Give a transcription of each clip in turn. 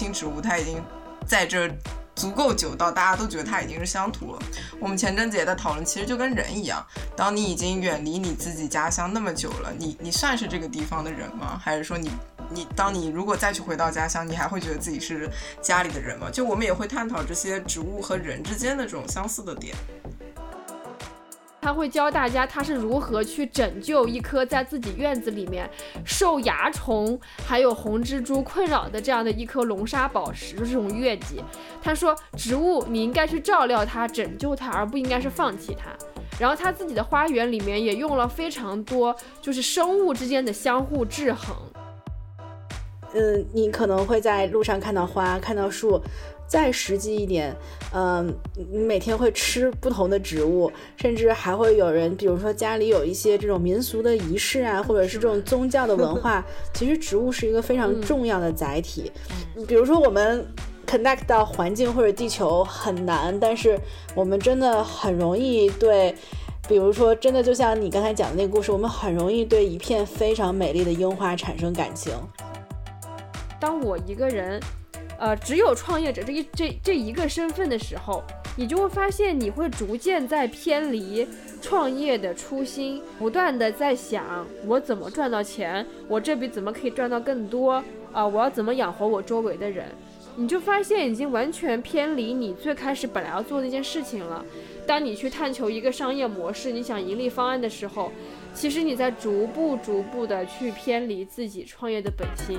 新植物，它已经在这足够久到大家都觉得它已经是乡土了。我们前阵子也在讨论，其实就跟人一样，当你已经远离你自己家乡那么久了，你你算是这个地方的人吗？还是说你你当你如果再去回到家乡，你还会觉得自己是家里的人吗？就我们也会探讨这些植物和人之间的这种相似的点。他会教大家他是如何去拯救一棵在自己院子里面受蚜虫还有红蜘蛛困扰的这样的一颗龙沙宝石，就这种月季。他说，植物你应该去照料它，拯救它，而不应该是放弃它。然后他自己的花园里面也用了非常多，就是生物之间的相互制衡。嗯，你可能会在路上看到花，看到树。再实际一点，嗯，你每天会吃不同的植物，甚至还会有人，比如说家里有一些这种民俗的仪式啊，或者是这种宗教的文化，其实植物是一个非常重要的载体。比如说我们 connect 到环境或者地球很难，但是我们真的很容易对，比如说真的就像你刚才讲的那个故事，我们很容易对一片非常美丽的樱花产生感情。当我一个人。呃，只有创业者这一这这一个身份的时候，你就会发现你会逐渐在偏离创业的初心，不断的在想我怎么赚到钱，我这笔怎么可以赚到更多啊？我要怎么养活我周围的人？你就发现已经完全偏离你最开始本来要做的一件事情了。当你去探求一个商业模式，你想盈利方案的时候，其实你在逐步逐步的去偏离自己创业的本心。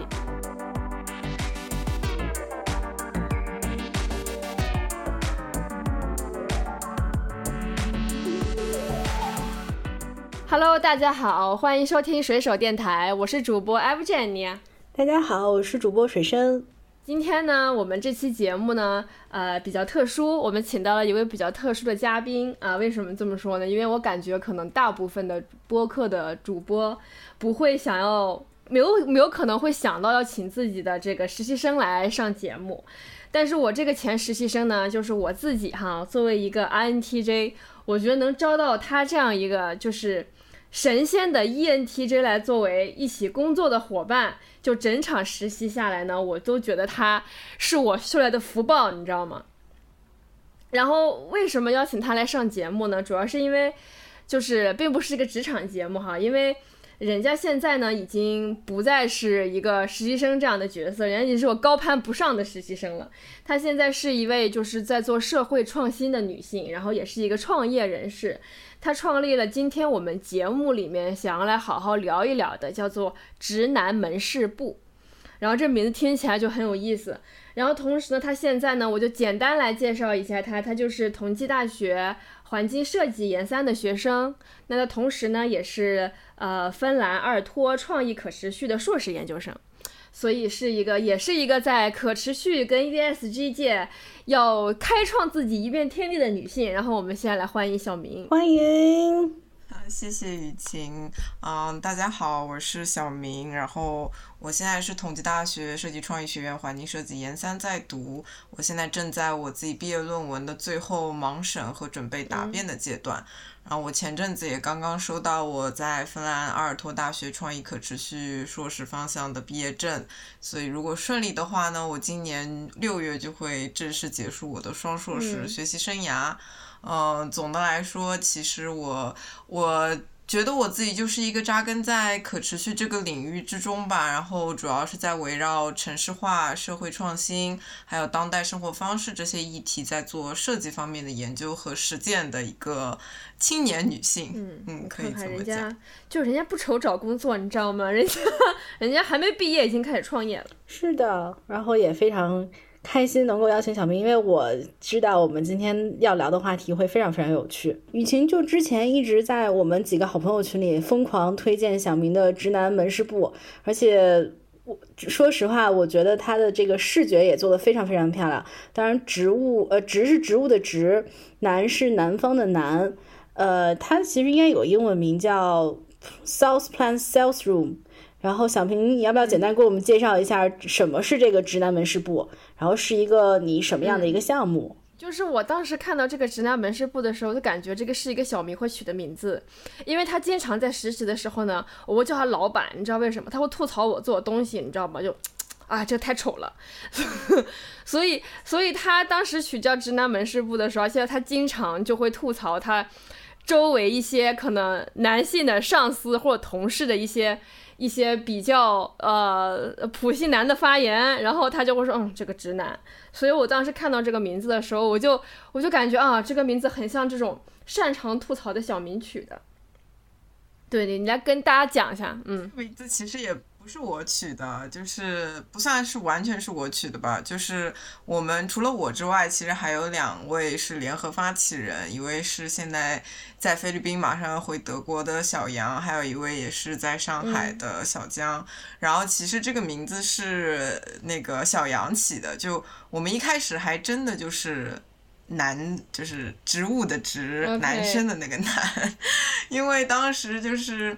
Hello，大家好，欢迎收听水手电台，我是主播 F Jenny。大家好，我是主播水生。今天呢，我们这期节目呢，呃，比较特殊，我们请到了一位比较特殊的嘉宾啊。为什么这么说呢？因为我感觉可能大部分的播客的主播不会想要，没有没有可能会想到要请自己的这个实习生来上节目。但是我这个前实习生呢，就是我自己哈，作为一个 INTJ，我觉得能招到他这样一个就是。神仙的 ENTJ 来作为一起工作的伙伴，就整场实习下来呢，我都觉得他是我修来的福报，你知道吗？然后为什么邀请他来上节目呢？主要是因为，就是并不是一个职场节目哈，因为人家现在呢已经不再是一个实习生这样的角色，人家已经是我高攀不上的实习生了。她现在是一位就是在做社会创新的女性，然后也是一个创业人士。他创立了今天我们节目里面想要来好好聊一聊的，叫做“直男门市部”，然后这名字听起来就很有意思。然后同时呢，他现在呢，我就简单来介绍一下他，他就是同济大学环境设计研三的学生。那他同时呢，也是呃芬兰二托创意可持续的硕士研究生。所以是一个，也是一个在可持续跟 ESG 界要开创自己一片天地的女性。然后我们现在来欢迎小明，欢迎，谢谢雨晴，嗯，大家好，我是小明，然后我现在是同济大学设计创意学院环境设计研三在读，我现在正在我自己毕业论文的最后盲审和准备答辩的阶段。然后我前阵子也刚刚收到我在芬兰阿尔托大学创意可持续硕士方向的毕业证，所以如果顺利的话呢，我今年六月就会正式结束我的双硕士学习生涯。嗯，总的来说，其实我我。觉得我自己就是一个扎根在可持续这个领域之中吧，然后主要是在围绕城市化、社会创新，还有当代生活方式这些议题，在做设计方面的研究和实践的一个青年女性。嗯嗯，可以这么讲。就人家不愁找工作，你知道吗？人家 人家还没毕业，已经开始创业了。是的，然后也非常开心能够邀请小明，因为我知道我们今天要聊的话题会非常非常有趣。雨晴就之前一直在我们几个好朋友群里疯狂推荐小明的直男门市部，而且我说实话，我觉得他的这个视觉也做得非常非常漂亮。当然，植物呃植是植物的植，南是南方的南，呃，它其实应该有英文名叫 South Plant Sales Room。然后小平，你要不要简单给我们介绍一下什么是这个直男门市部？然后是一个你什么样的一个项目？就是我当时看到这个直男门市部的时候，就感觉这个是一个小明会取的名字，因为他经常在实习的时候呢，我会叫他老板，你知道为什么？他会吐槽我做东西，你知道吗？就，啊，这太丑了，所以，所以他当时取叫直男门市部的时候，而且他经常就会吐槽他周围一些可能男性的上司或者同事的一些。一些比较呃普信男的发言，然后他就会说，嗯，这个直男。所以我当时看到这个名字的时候，我就我就感觉啊，这个名字很像这种擅长吐槽的小名曲的。对，你来跟大家讲一下，嗯，名字其实也。不是我取的，就是不算是完全是我取的吧。就是我们除了我之外，其实还有两位是联合发起人，一位是现在在菲律宾马上要回德国的小杨，还有一位也是在上海的小江。然后其实这个名字是那个小杨起的，就我们一开始还真的就是男，就是植物的植，男生的那个男，因为当时就是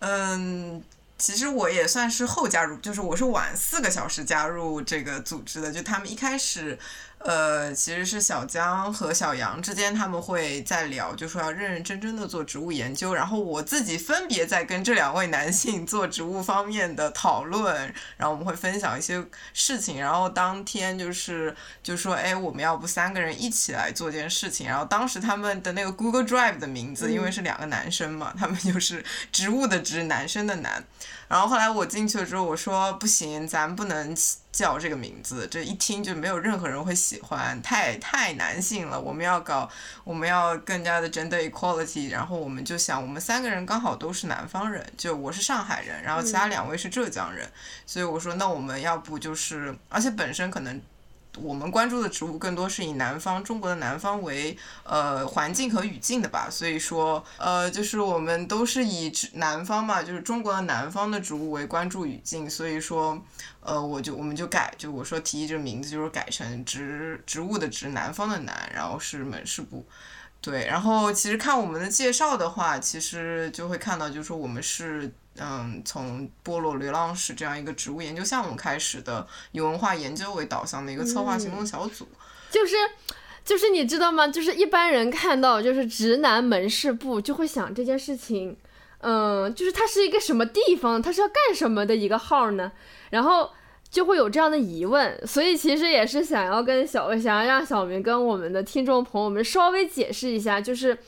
嗯。其实我也算是后加入，就是我是晚四个小时加入这个组织的，就他们一开始。呃，其实是小江和小杨之间，他们会在聊，就说要认认真真的做植物研究。然后我自己分别在跟这两位男性做植物方面的讨论，然后我们会分享一些事情。然后当天就是就说，哎，我们要不三个人一起来做件事情。然后当时他们的那个 Google Drive 的名字，因为是两个男生嘛，他们就是 植物的植，男生的男。然后后来我进去了之后，我说不行，咱不能叫这个名字，这一听就没有任何人会喜欢，太太男性了。我们要搞，我们要更加的 gender equality。然后我们就想，我们三个人刚好都是南方人，就我是上海人，然后其他两位是浙江人，所以我说那我们要不就是，而且本身可能。我们关注的植物更多是以南方中国的南方为呃环境和语境的吧，所以说呃就是我们都是以南方嘛，就是中国的南方的植物为关注语境，所以说呃我就我们就改，就我说提议这个名字就是改成植植物的植南方的南，然后是门市部，对，然后其实看我们的介绍的话，其实就会看到就是说我们是。嗯，从波罗流浪史这样一个植物研究项目开始的，以文化研究为导向的一个策划行动小组，就是，就是你知道吗？就是一般人看到就是直男门市部，就会想这件事情，嗯，就是它是一个什么地方，它是要干什么的一个号呢？然后就会有这样的疑问，所以其实也是想要跟小想要让小明跟我们的听众朋友们稍微解释一下，就是。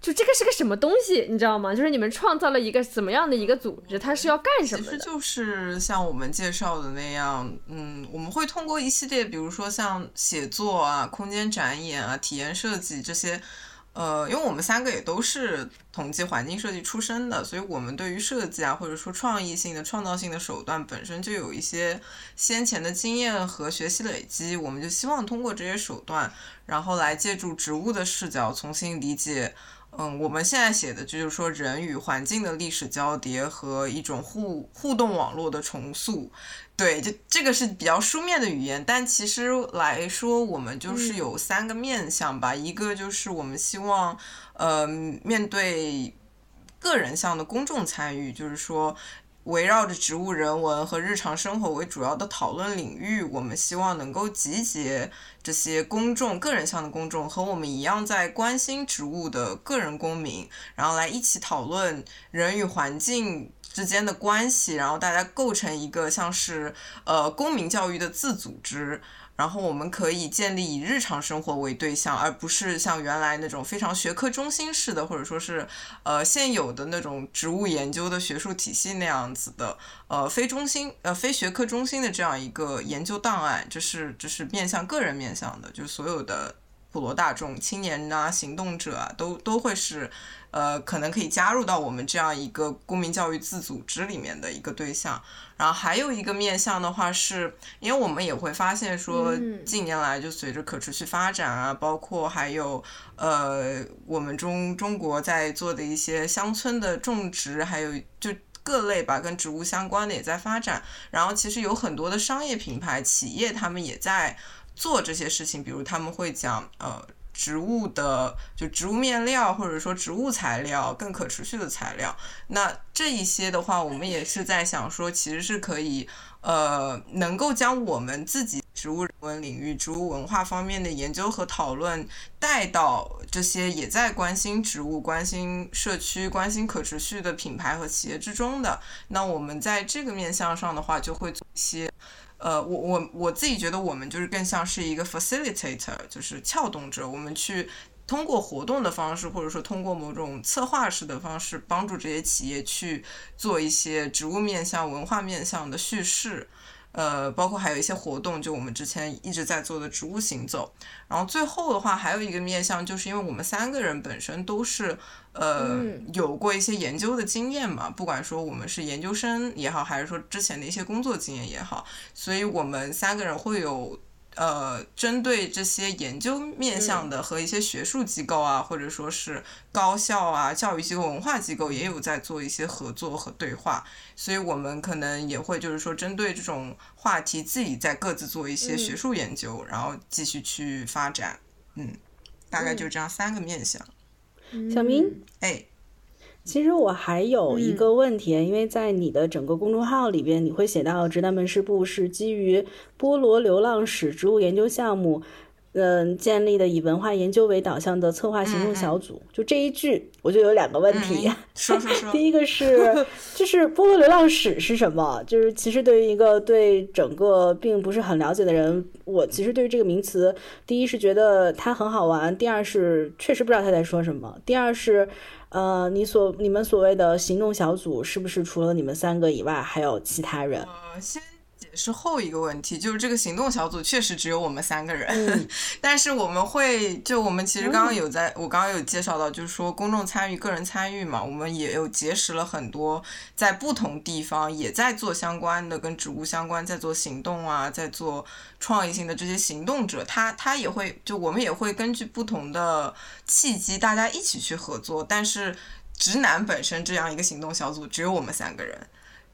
就这个是个什么东西，你知道吗？就是你们创造了一个怎么样的一个组织，它是要干什么？其实就是像我们介绍的那样，嗯，我们会通过一系列，比如说像写作啊、空间展演啊、体验设计这些，呃，因为我们三个也都是统计环境设计出身的，所以我们对于设计啊，或者说创意性的、创造性的手段本身就有一些先前的经验和学习累积，我们就希望通过这些手段，然后来借助植物的视角重新理解。嗯，我们现在写的就是说人与环境的历史交叠和一种互互动网络的重塑，对，就这个是比较书面的语言，但其实来说，我们就是有三个面向吧，一个就是我们希望，呃，面对个人向的公众参与，就是说。围绕着植物人文和日常生活为主要的讨论领域，我们希望能够集结这些公众、个人向的公众和我们一样在关心植物的个人公民，然后来一起讨论人与环境之间的关系，然后大家构成一个像是呃公民教育的自组织。然后我们可以建立以日常生活为对象，而不是像原来那种非常学科中心式的，或者说是呃现有的那种植物研究的学术体系那样子的，呃非中心呃非学科中心的这样一个研究档案，这是这是面向个人面向的，就是所有的普罗大众、青年啊、行动者啊，都都会是。呃，可能可以加入到我们这样一个公民教育自组织里面的一个对象。然后还有一个面向的话，是因为我们也会发现说，近年来就随着可持续发展啊，包括还有呃，我们中中国在做的一些乡村的种植，还有就各类吧跟植物相关的也在发展。然后其实有很多的商业品牌企业，他们也在做这些事情，比如他们会讲呃。植物的就植物面料，或者说植物材料更可持续的材料，那这一些的话，我们也是在想说，其实是可以呃，能够将我们自己植物人文领域、植物文化方面的研究和讨论带到这些也在关心植物、关心社区、关心可持续的品牌和企业之中的。那我们在这个面向上的话，就会做一些。呃，我我我自己觉得我们就是更像是一个 facilitator，就是撬动者。我们去通过活动的方式，或者说通过某种策划式的方式，帮助这些企业去做一些植物面向、文化面向的叙事。呃，包括还有一些活动，就我们之前一直在做的植物行走。然后最后的话，还有一个面向，就是因为我们三个人本身都是呃有过一些研究的经验嘛，不管说我们是研究生也好，还是说之前的一些工作经验也好，所以我们三个人会有。呃，针对这些研究面向的和一些学术机构啊，或者说是高校啊、教育机构、文化机构，也有在做一些合作和对话，所以我们可能也会就是说，针对这种话题，自己在各自做一些学术研究，然后继续去发展。嗯，大概就这样三个面向。小明，哎。其实我还有一个问题，因为在你的整个公众号里边，你会写到直男门市部是基于菠萝流浪史植物研究项目，嗯，建立的以文化研究为导向的策划行动小组。就这一句，我就有两个问题。说说说。第一个是，就是菠萝流浪史是什么？就是其实对于一个对整个并不是很了解的人，我其实对于这个名词，第一是觉得它很好玩，第二是确实不知道他在说什么，第二是。呃，你所你们所谓的行动小组，是不是除了你们三个以外，还有其他人？是后一个问题，就是这个行动小组确实只有我们三个人，但是我们会就我们其实刚刚有在我刚刚有介绍到，就是说公众参与、个人参与嘛，我们也有结识了很多在不同地方也在做相关的跟植物相关，在做行动啊，在做创意性的这些行动者，他他也会就我们也会根据不同的契机，大家一起去合作，但是直男本身这样一个行动小组只有我们三个人。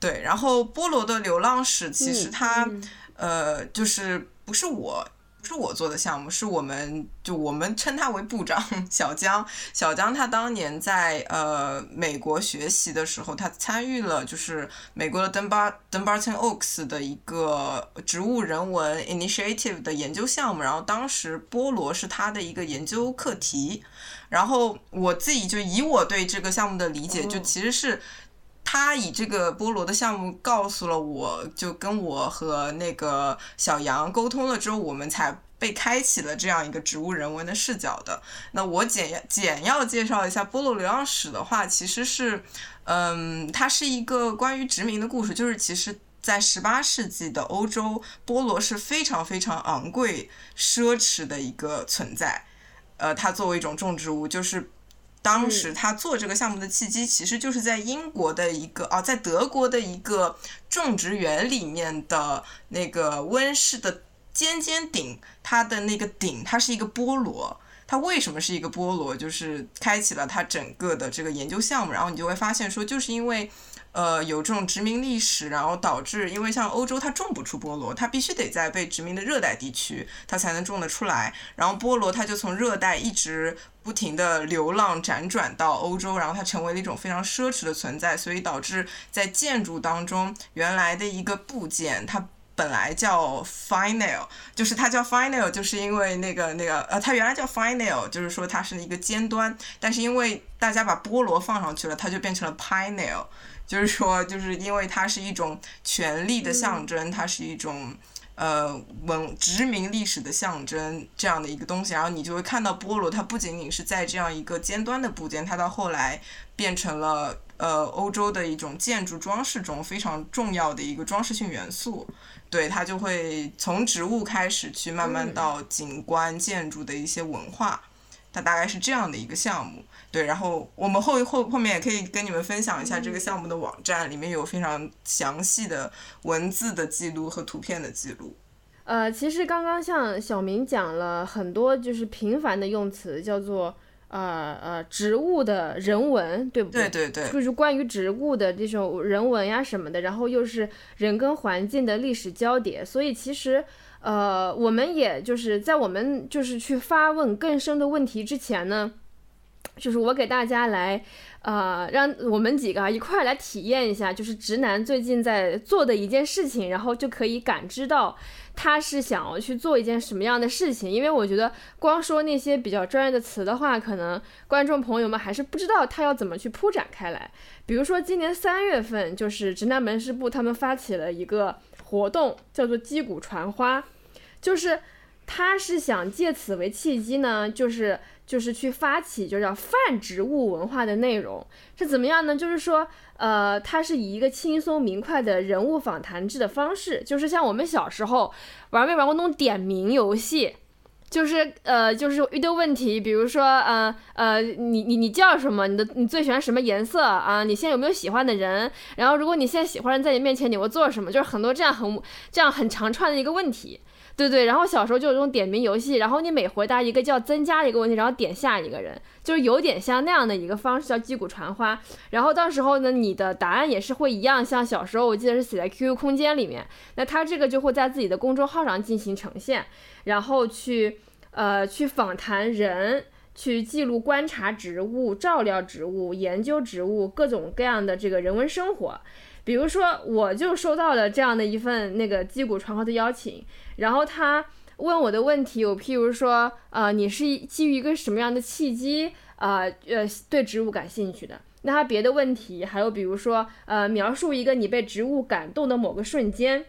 对，然后菠萝的流浪史其实它，呃，就是不是我，不是我做的项目，是我们就我们称他为部长小江。小江他当年在呃美国学习的时候，他参与了就是美国的登巴登巴 n Oaks 的一个植物人文 initiative 的研究项目，然后当时菠萝是他的一个研究课题。然后我自己就以我对这个项目的理解，就其实是。他以这个菠萝的项目告诉了我，就跟我和那个小杨沟通了之后，我们才被开启了这样一个植物人文的视角的。那我简简要介绍一下菠萝流浪史的话，其实是，嗯，它是一个关于殖民的故事。就是其实，在十八世纪的欧洲，菠萝是非常非常昂贵、奢侈的一个存在。呃，它作为一种种植物，就是。当时他做这个项目的契机，其实就是在英国的一个啊，在德国的一个种植园里面的那个温室的尖尖顶，它的那个顶，它是一个菠萝。它为什么是一个菠萝？就是开启了它整个的这个研究项目。然后你就会发现说，就是因为。呃，有这种殖民历史，然后导致，因为像欧洲它种不出菠萝，它必须得在被殖民的热带地区，它才能种得出来。然后菠萝它就从热带一直不停的流浪辗转到欧洲，然后它成为了一种非常奢侈的存在，所以导致在建筑当中，原来的一个部件它本来叫 final，就是它叫 final，就是因为那个那个呃，它原来叫 final，就是说它是一个尖端，但是因为大家把菠萝放上去了，它就变成了 pineal。就是说，就是因为它是一种权力的象征，它是一种呃文殖民历史的象征这样的一个东西。然后你就会看到菠萝，它不仅仅是在这样一个尖端的部件，它到后来变成了呃欧洲的一种建筑装饰中非常重要的一个装饰性元素。对，它就会从植物开始去慢慢到景观建筑的一些文化，它大概是这样的一个项目。对，然后我们后后后面也可以跟你们分享一下这个项目的网站，里面有非常详细的文字的记录和图片的记录。呃，其实刚刚像小明讲了很多，就是频繁的用词，叫做呃呃植物的人文，对不对？对对对，就是关于植物的这种人文呀什么的，然后又是人跟环境的历史交叠，所以其实呃，我们也就是在我们就是去发问更深的问题之前呢。就是我给大家来，呃，让我们几个一块儿来体验一下，就是直男最近在做的一件事情，然后就可以感知到他是想要去做一件什么样的事情。因为我觉得光说那些比较专业的词的话，可能观众朋友们还是不知道他要怎么去铺展开来。比如说今年三月份，就是直男门市部他们发起了一个活动，叫做击鼓传花，就是他是想借此为契机呢，就是。就是去发起，就叫泛植物文化的内容是怎么样呢？就是说，呃，它是以一个轻松明快的人物访谈制的方式，就是像我们小时候玩没玩过那种点名游戏，就是呃，就是一堆问题，比如说，呃呃，你你你叫什么？你的你最喜欢什么颜色啊？你现在有没有喜欢的人？然后如果你现在喜欢人在你面前，你会做什么？就是很多这样很这样很长串的一个问题。对对，然后小时候就有这种点名游戏，然后你每回答一个叫增加一个问题，然后点下一个人，就是有点像那样的一个方式，叫击鼓传花。然后到时候呢，你的答案也是会一样，像小时候我记得是写在 QQ 空间里面，那他这个就会在自己的公众号上进行呈现，然后去呃去访谈人，去记录观察植物、照料植物、研究植物各种各样的这个人文生活。比如说，我就收到了这样的一份那个击鼓传花的邀请，然后他问我的问题有，譬如说，呃，你是基于一个什么样的契机，呃呃，对植物感兴趣的？那他别的问题还有，比如说，呃，描述一个你被植物感动的某个瞬间，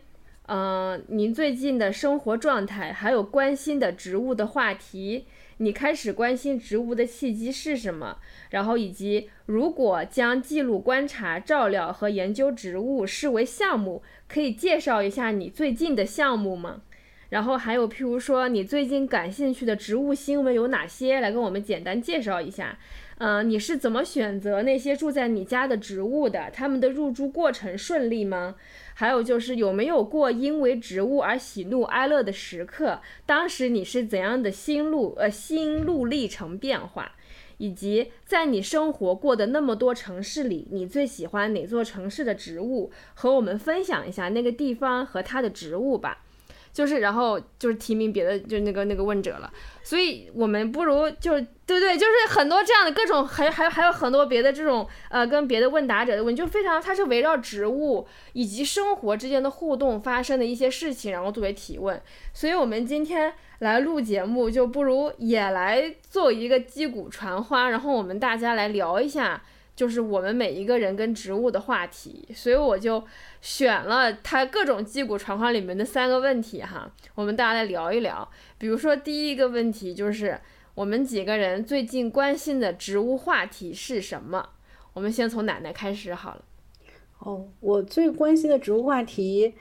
嗯，您最近的生活状态，还有关心的植物的话题。你开始关心植物的契机是什么？然后以及如果将记录、观察、照料和研究植物视为项目，可以介绍一下你最近的项目吗？然后还有譬如说你最近感兴趣的植物新闻有哪些？来跟我们简单介绍一下。嗯，你是怎么选择那些住在你家的植物的？他们的入住过程顺利吗？还有就是有没有过因为植物而喜怒哀乐的时刻？当时你是怎样的心路呃心路历程变化？以及在你生活过的那么多城市里，你最喜欢哪座城市的植物？和我们分享一下那个地方和它的植物吧。就是，然后就是提名别的，就那个那个问者了。所以我们不如就是对对，就是很多这样的各种，还还还有很多别的这种呃，跟别的问答者的问，就非常，它是围绕植物以及生活之间的互动发生的一些事情，然后作为提问。所以我们今天来录节目，就不如也来做一个击鼓传花，然后我们大家来聊一下。就是我们每一个人跟植物的话题，所以我就选了它各种击鼓传花里面的三个问题哈，我们大家来聊一聊。比如说第一个问题就是我们几个人最近关心的植物话题是什么？我们先从奶奶开始好了。哦，我最关心的植物话题，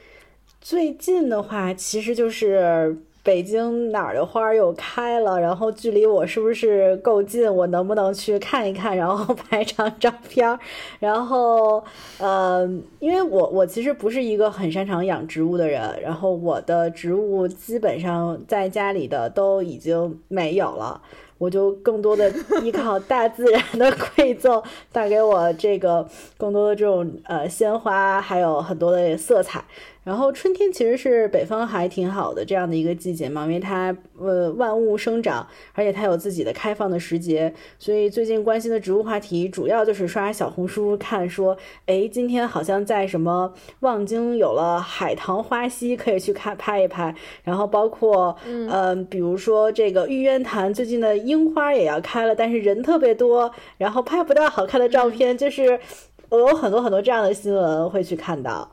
最近的话其实就是。北京哪儿的花又开了？然后距离我是不是够近？我能不能去看一看？然后 拍张照片儿？然后，呃，因为我我其实不是一个很擅长养植物的人，然后我的植物基本上在家里的都已经没有了，我就更多的 依靠大自然的馈赠，带给我这个更多的这种呃鲜花，还有很多的色彩。然后春天其实是北方还挺好的这样的一个季节嘛，因为它呃万物生长，而且它有自己的开放的时节，所以最近关心的植物话题主要就是刷小红书看说，哎，今天好像在什么望京有了海棠花溪，可以去看拍一拍。然后包括嗯，比如说这个玉渊潭最近的樱花也要开了，但是人特别多，然后拍不到好看的照片，就是我有很多很多这样的新闻会去看到。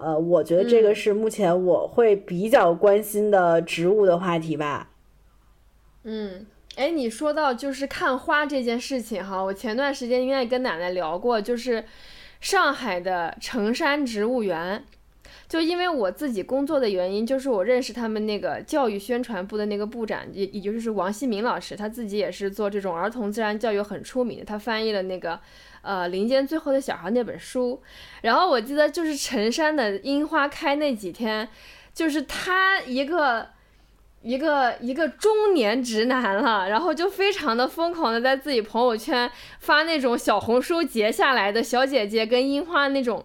呃，我觉得这个是目前我会比较关心的植物的话题吧。嗯，哎，你说到就是看花这件事情哈，我前段时间应该跟奶奶聊过，就是上海的城山植物园，就因为我自己工作的原因，就是我认识他们那个教育宣传部的那个部长，也也就是王希明老师，他自己也是做这种儿童自然教育很出名的，他翻译了那个呃《林间最后的小孩》那本书。然后我记得就是陈山的樱花开那几天，就是他一个。一个一个中年直男了，然后就非常的疯狂的在自己朋友圈发那种小红书截下来的小姐姐跟樱花那种，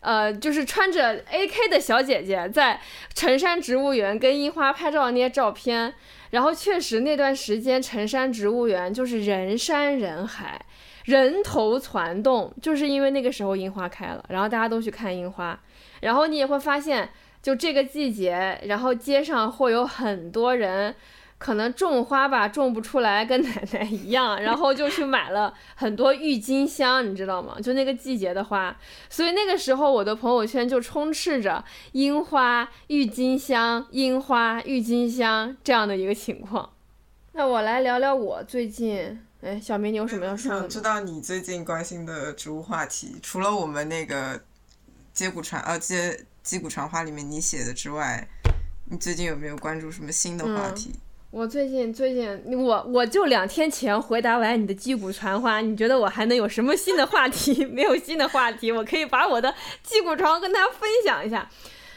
呃，就是穿着 AK 的小姐姐在陈山植物园跟樱花拍照那些照片。然后确实那段时间陈山植物园就是人山人海，人头攒动，就是因为那个时候樱花开了，然后大家都去看樱花，然后你也会发现。就这个季节，然后街上会有很多人，可能种花吧种不出来，跟奶奶一样，然后就去买了很多郁金香，你知道吗？就那个季节的花，所以那个时候我的朋友圈就充斥着樱花、郁金香、樱花、郁金香这样的一个情况。那我来聊聊我最近，哎，小明，你有什么要说的？想知道你最近关心的植物话题，除了我们那个接骨传，呃接。击鼓传花里面你写的之外，你最近有没有关注什么新的话题？我最近最近我我就两天前回答完你的击鼓传花，你觉得我还能有什么新的话题？没有新的话题，我可以把我的击鼓传跟大家分享一下。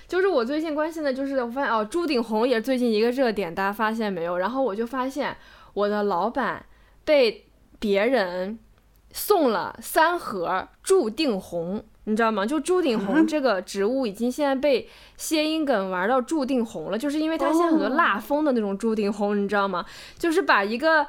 就是我最近关心的，就是我发现哦，朱顶红也是最近一个热点，大家发现没有？然后我就发现我的老板被别人送了三盒朱定红。你知道吗？就朱顶红这个植物已经现在被谐音梗玩到注定红了，就是因为它现在很多蜡封的那种朱顶红，你知道吗？就是把一个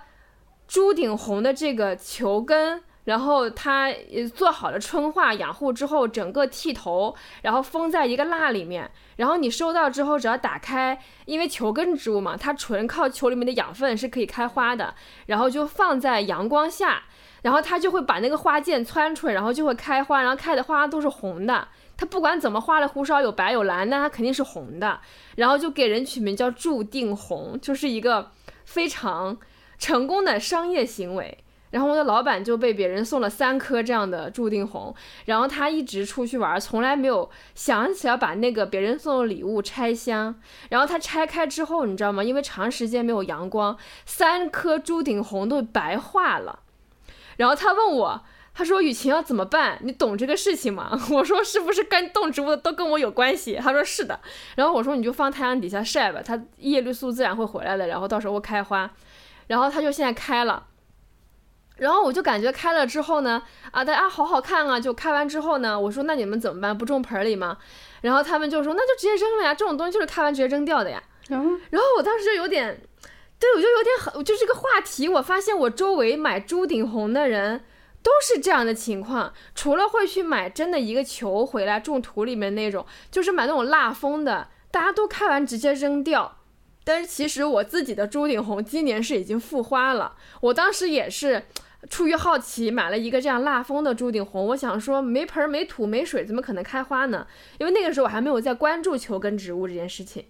朱顶红的这个球根，然后它做好了春化养护之后，整个剃头，然后封在一个蜡里面，然后你收到之后只要打开，因为球根植物嘛，它纯靠球里面的养分是可以开花的，然后就放在阳光下。然后它就会把那个花剑窜出来，然后就会开花，然后开的花都是红的。它不管怎么花里胡哨，有白有蓝，那它肯定是红的。然后就给人取名叫注定红，就是一个非常成功的商业行为。然后我的老板就被别人送了三颗这样的注定红，然后他一直出去玩，从来没有想起要把那个别人送的礼物拆箱。然后他拆开之后，你知道吗？因为长时间没有阳光，三颗朱顶红都白化了。然后他问我，他说：“雨晴要怎么办？你懂这个事情吗？” 我说：“是不是跟动植物都跟我有关系？”他说：“是的。”然后我说：“你就放太阳底下晒吧，它叶绿素自然会回来的，然后到时候开花。”然后他就现在开了，然后我就感觉开了之后呢，啊，大家好好看啊！就开完之后呢，我说：“那你们怎么办？不种盆里吗？”然后他们就说：“那就直接扔了呀，这种东西就是开完直接扔掉的呀。”然后我当时就有点。对，我就有点很，就这个话题，我发现我周围买朱顶红的人都是这样的情况，除了会去买真的一个球回来种土里面那种，就是买那种蜡封的，大家都开完直接扔掉。但是其实我自己的朱顶红今年是已经复花了，我当时也是出于好奇买了一个这样蜡封的朱顶红，我想说没盆没土没水怎么可能开花呢？因为那个时候我还没有在关注球根植物这件事情。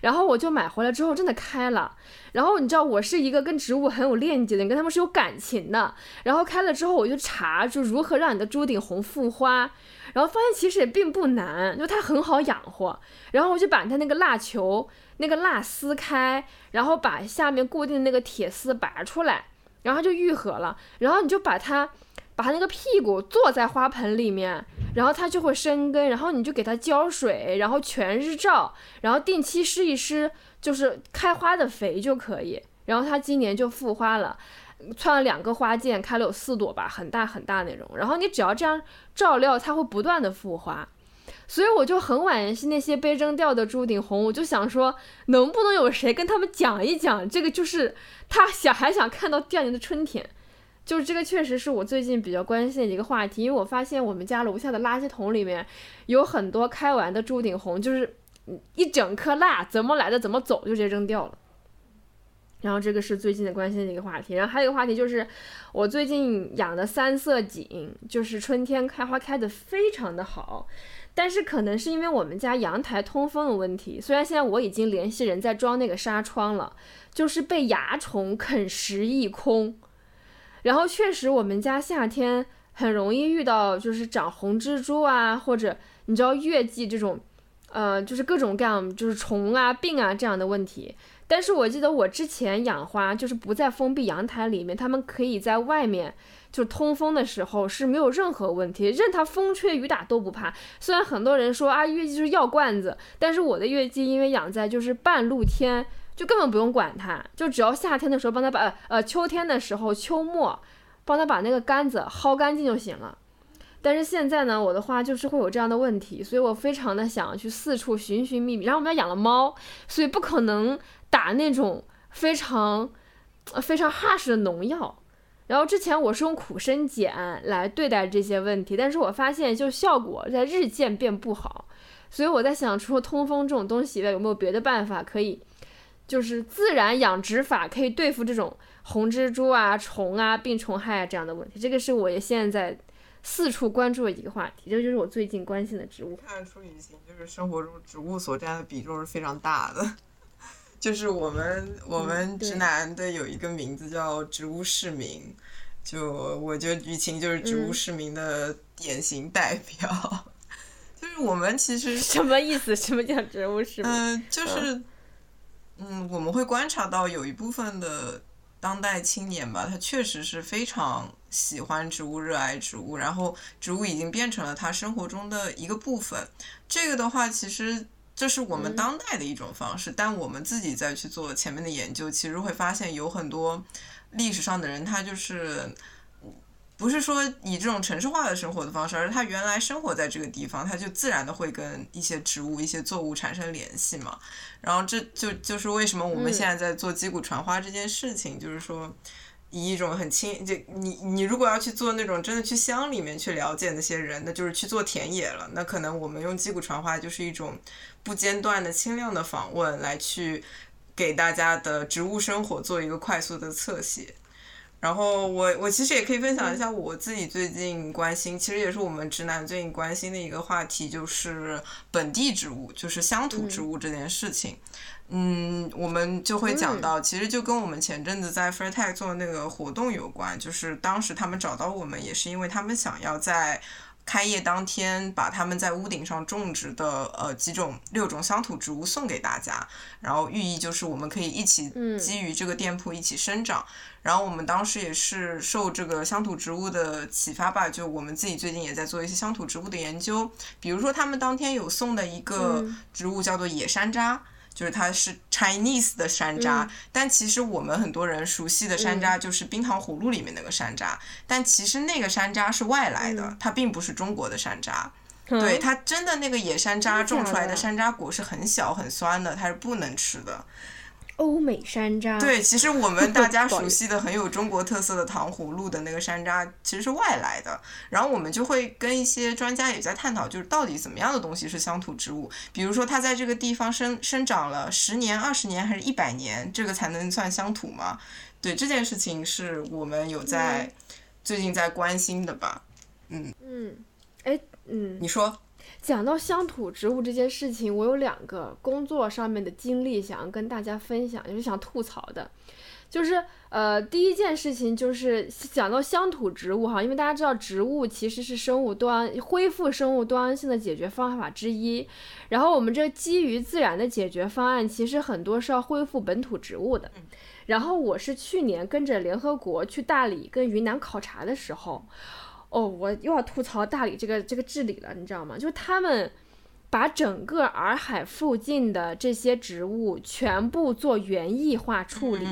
然后我就买回来之后真的开了，然后你知道我是一个跟植物很有链接的，你跟他们是有感情的。然后开了之后我就查，就如何让你的朱顶红复花，然后发现其实也并不难，就它很好养活。然后我就把它那个蜡球那个蜡撕开，然后把下面固定的那个铁丝拔出来，然后就愈合了。然后你就把它。把它那个屁股坐在花盆里面，然后它就会生根，然后你就给它浇水，然后全日照，然后定期施一施就是开花的肥就可以。然后它今年就复花了，窜了两个花剑，开了有四朵吧，很大很大那种。然后你只要这样照料，它会不断的复花。所以我就很惋惜那些被扔掉的朱顶红，我就想说，能不能有谁跟他们讲一讲，这个就是他想还想看到第二年的春天。就是这个，确实是我最近比较关心的一个话题，因为我发现我们家楼下的垃圾桶里面有很多开完的朱顶红，就是一整颗蜡怎么来的怎么走就直接扔掉了。然后这个是最近的关心的一个话题，然后还有一个话题就是我最近养的三色堇，就是春天开花开的非常的好，但是可能是因为我们家阳台通风的问题，虽然现在我已经联系人在装那个纱窗了，就是被蚜虫啃食一空。然后确实，我们家夏天很容易遇到，就是长红蜘蛛啊，或者你知道月季这种呃，就是各种各样就是虫啊、病啊这样的问题。但是我记得我之前养花就是不在封闭阳台里面，它们可以在外面就通风的时候是没有任何问题，任它风吹雨打都不怕。虽然很多人说啊，月季就是药罐子，但是我的月季因为养在就是半露天，就根本不用管它，就只要夏天的时候帮它把呃秋天的时候秋末帮它把那个杆子薅干净就行了。但是现在呢，我的花就是会有这样的问题，所以我非常的想去四处寻寻觅觅。然后我们家养了猫，所以不可能打那种非常非常 harsh 的农药。然后之前我是用苦参碱来对待这些问题，但是我发现就效果在日渐变不好。所以我在想，除了通风这种东西以外，有没有别的办法可以，就是自然养殖法可以对付这种红蜘蛛啊、虫啊、病虫害啊这样的问题？这个是我也现在。四处关注的一个话题，这就是我最近关心的植物。看得出雨晴就是生活中植物所占的比重是非常大的。就是我们我们直男的有一个名字叫植物市民，就我觉得雨晴就是植物市民的典型代表。就是我们其实什么意思？什么叫植物市民？嗯，就是嗯，我们会观察到有一部分的。当代青年吧，他确实是非常喜欢植物、热爱植物，然后植物已经变成了他生活中的一个部分。这个的话，其实这是我们当代的一种方式，但我们自己再去做前面的研究，其实会发现有很多历史上的人，他就是。不是说以这种城市化的生活的方式，而是他原来生活在这个地方，他就自然的会跟一些植物、一些作物产生联系嘛。然后这就就是为什么我们现在在做击鼓传花这件事情，就是说以一种很轻，就你你如果要去做那种真的去乡里面去了解那些人，那就是去做田野了。那可能我们用击鼓传花就是一种不间断的轻量的访问，来去给大家的植物生活做一个快速的侧写。然后我我其实也可以分享一下我自己最近关心，其实也是我们直男最近关心的一个话题，就是本地植物，就是乡土植物这件事情。我们就会讲到，其实就跟我们前阵子在 f r e t e c h 做那个活动有关，就是当时他们找到我们，也是因为他们想要在。开业当天，把他们在屋顶上种植的呃几种六种乡土植物送给大家，然后寓意就是我们可以一起基于这个店铺一起生长。然后我们当时也是受这个乡土植物的启发吧，就我们自己最近也在做一些乡土植物的研究，比如说他们当天有送的一个植物叫做野山楂。就是它是 Chinese 的山楂，但其实我们很多人熟悉的山楂就是冰糖葫芦里面那个山楂，但其实那个山楂是外来的，它并不是中国的山楂。对，它真的那个野山楂种出来的山楂果是很小很酸的，它是不能吃的。欧美山楂对，其实我们大家 熟悉的很有中国特色的糖葫芦的那个山楂其实是外来的，然后我们就会跟一些专家也在探讨，就是到底怎么样的东西是乡土植物，比如说它在这个地方生生长了十年、二十年还是一百年，这个才能算乡土吗？对，这件事情是我们有在最近在关心的吧？嗯。嗯，哎嗯，你说。讲到乡土植物这件事情，我有两个工作上面的经历想要跟大家分享，就是想吐槽的，就是呃，第一件事情就是讲到乡土植物哈，因为大家知道植物其实是生物多样恢复生物多样性的解决方法之一，然后我们这基于自然的解决方案，其实很多是要恢复本土植物的。然后我是去年跟着联合国去大理跟云南考察的时候。哦，我又要吐槽大理这个这个治理了，你知道吗？就是他们把整个洱海附近的这些植物全部做园艺化处理，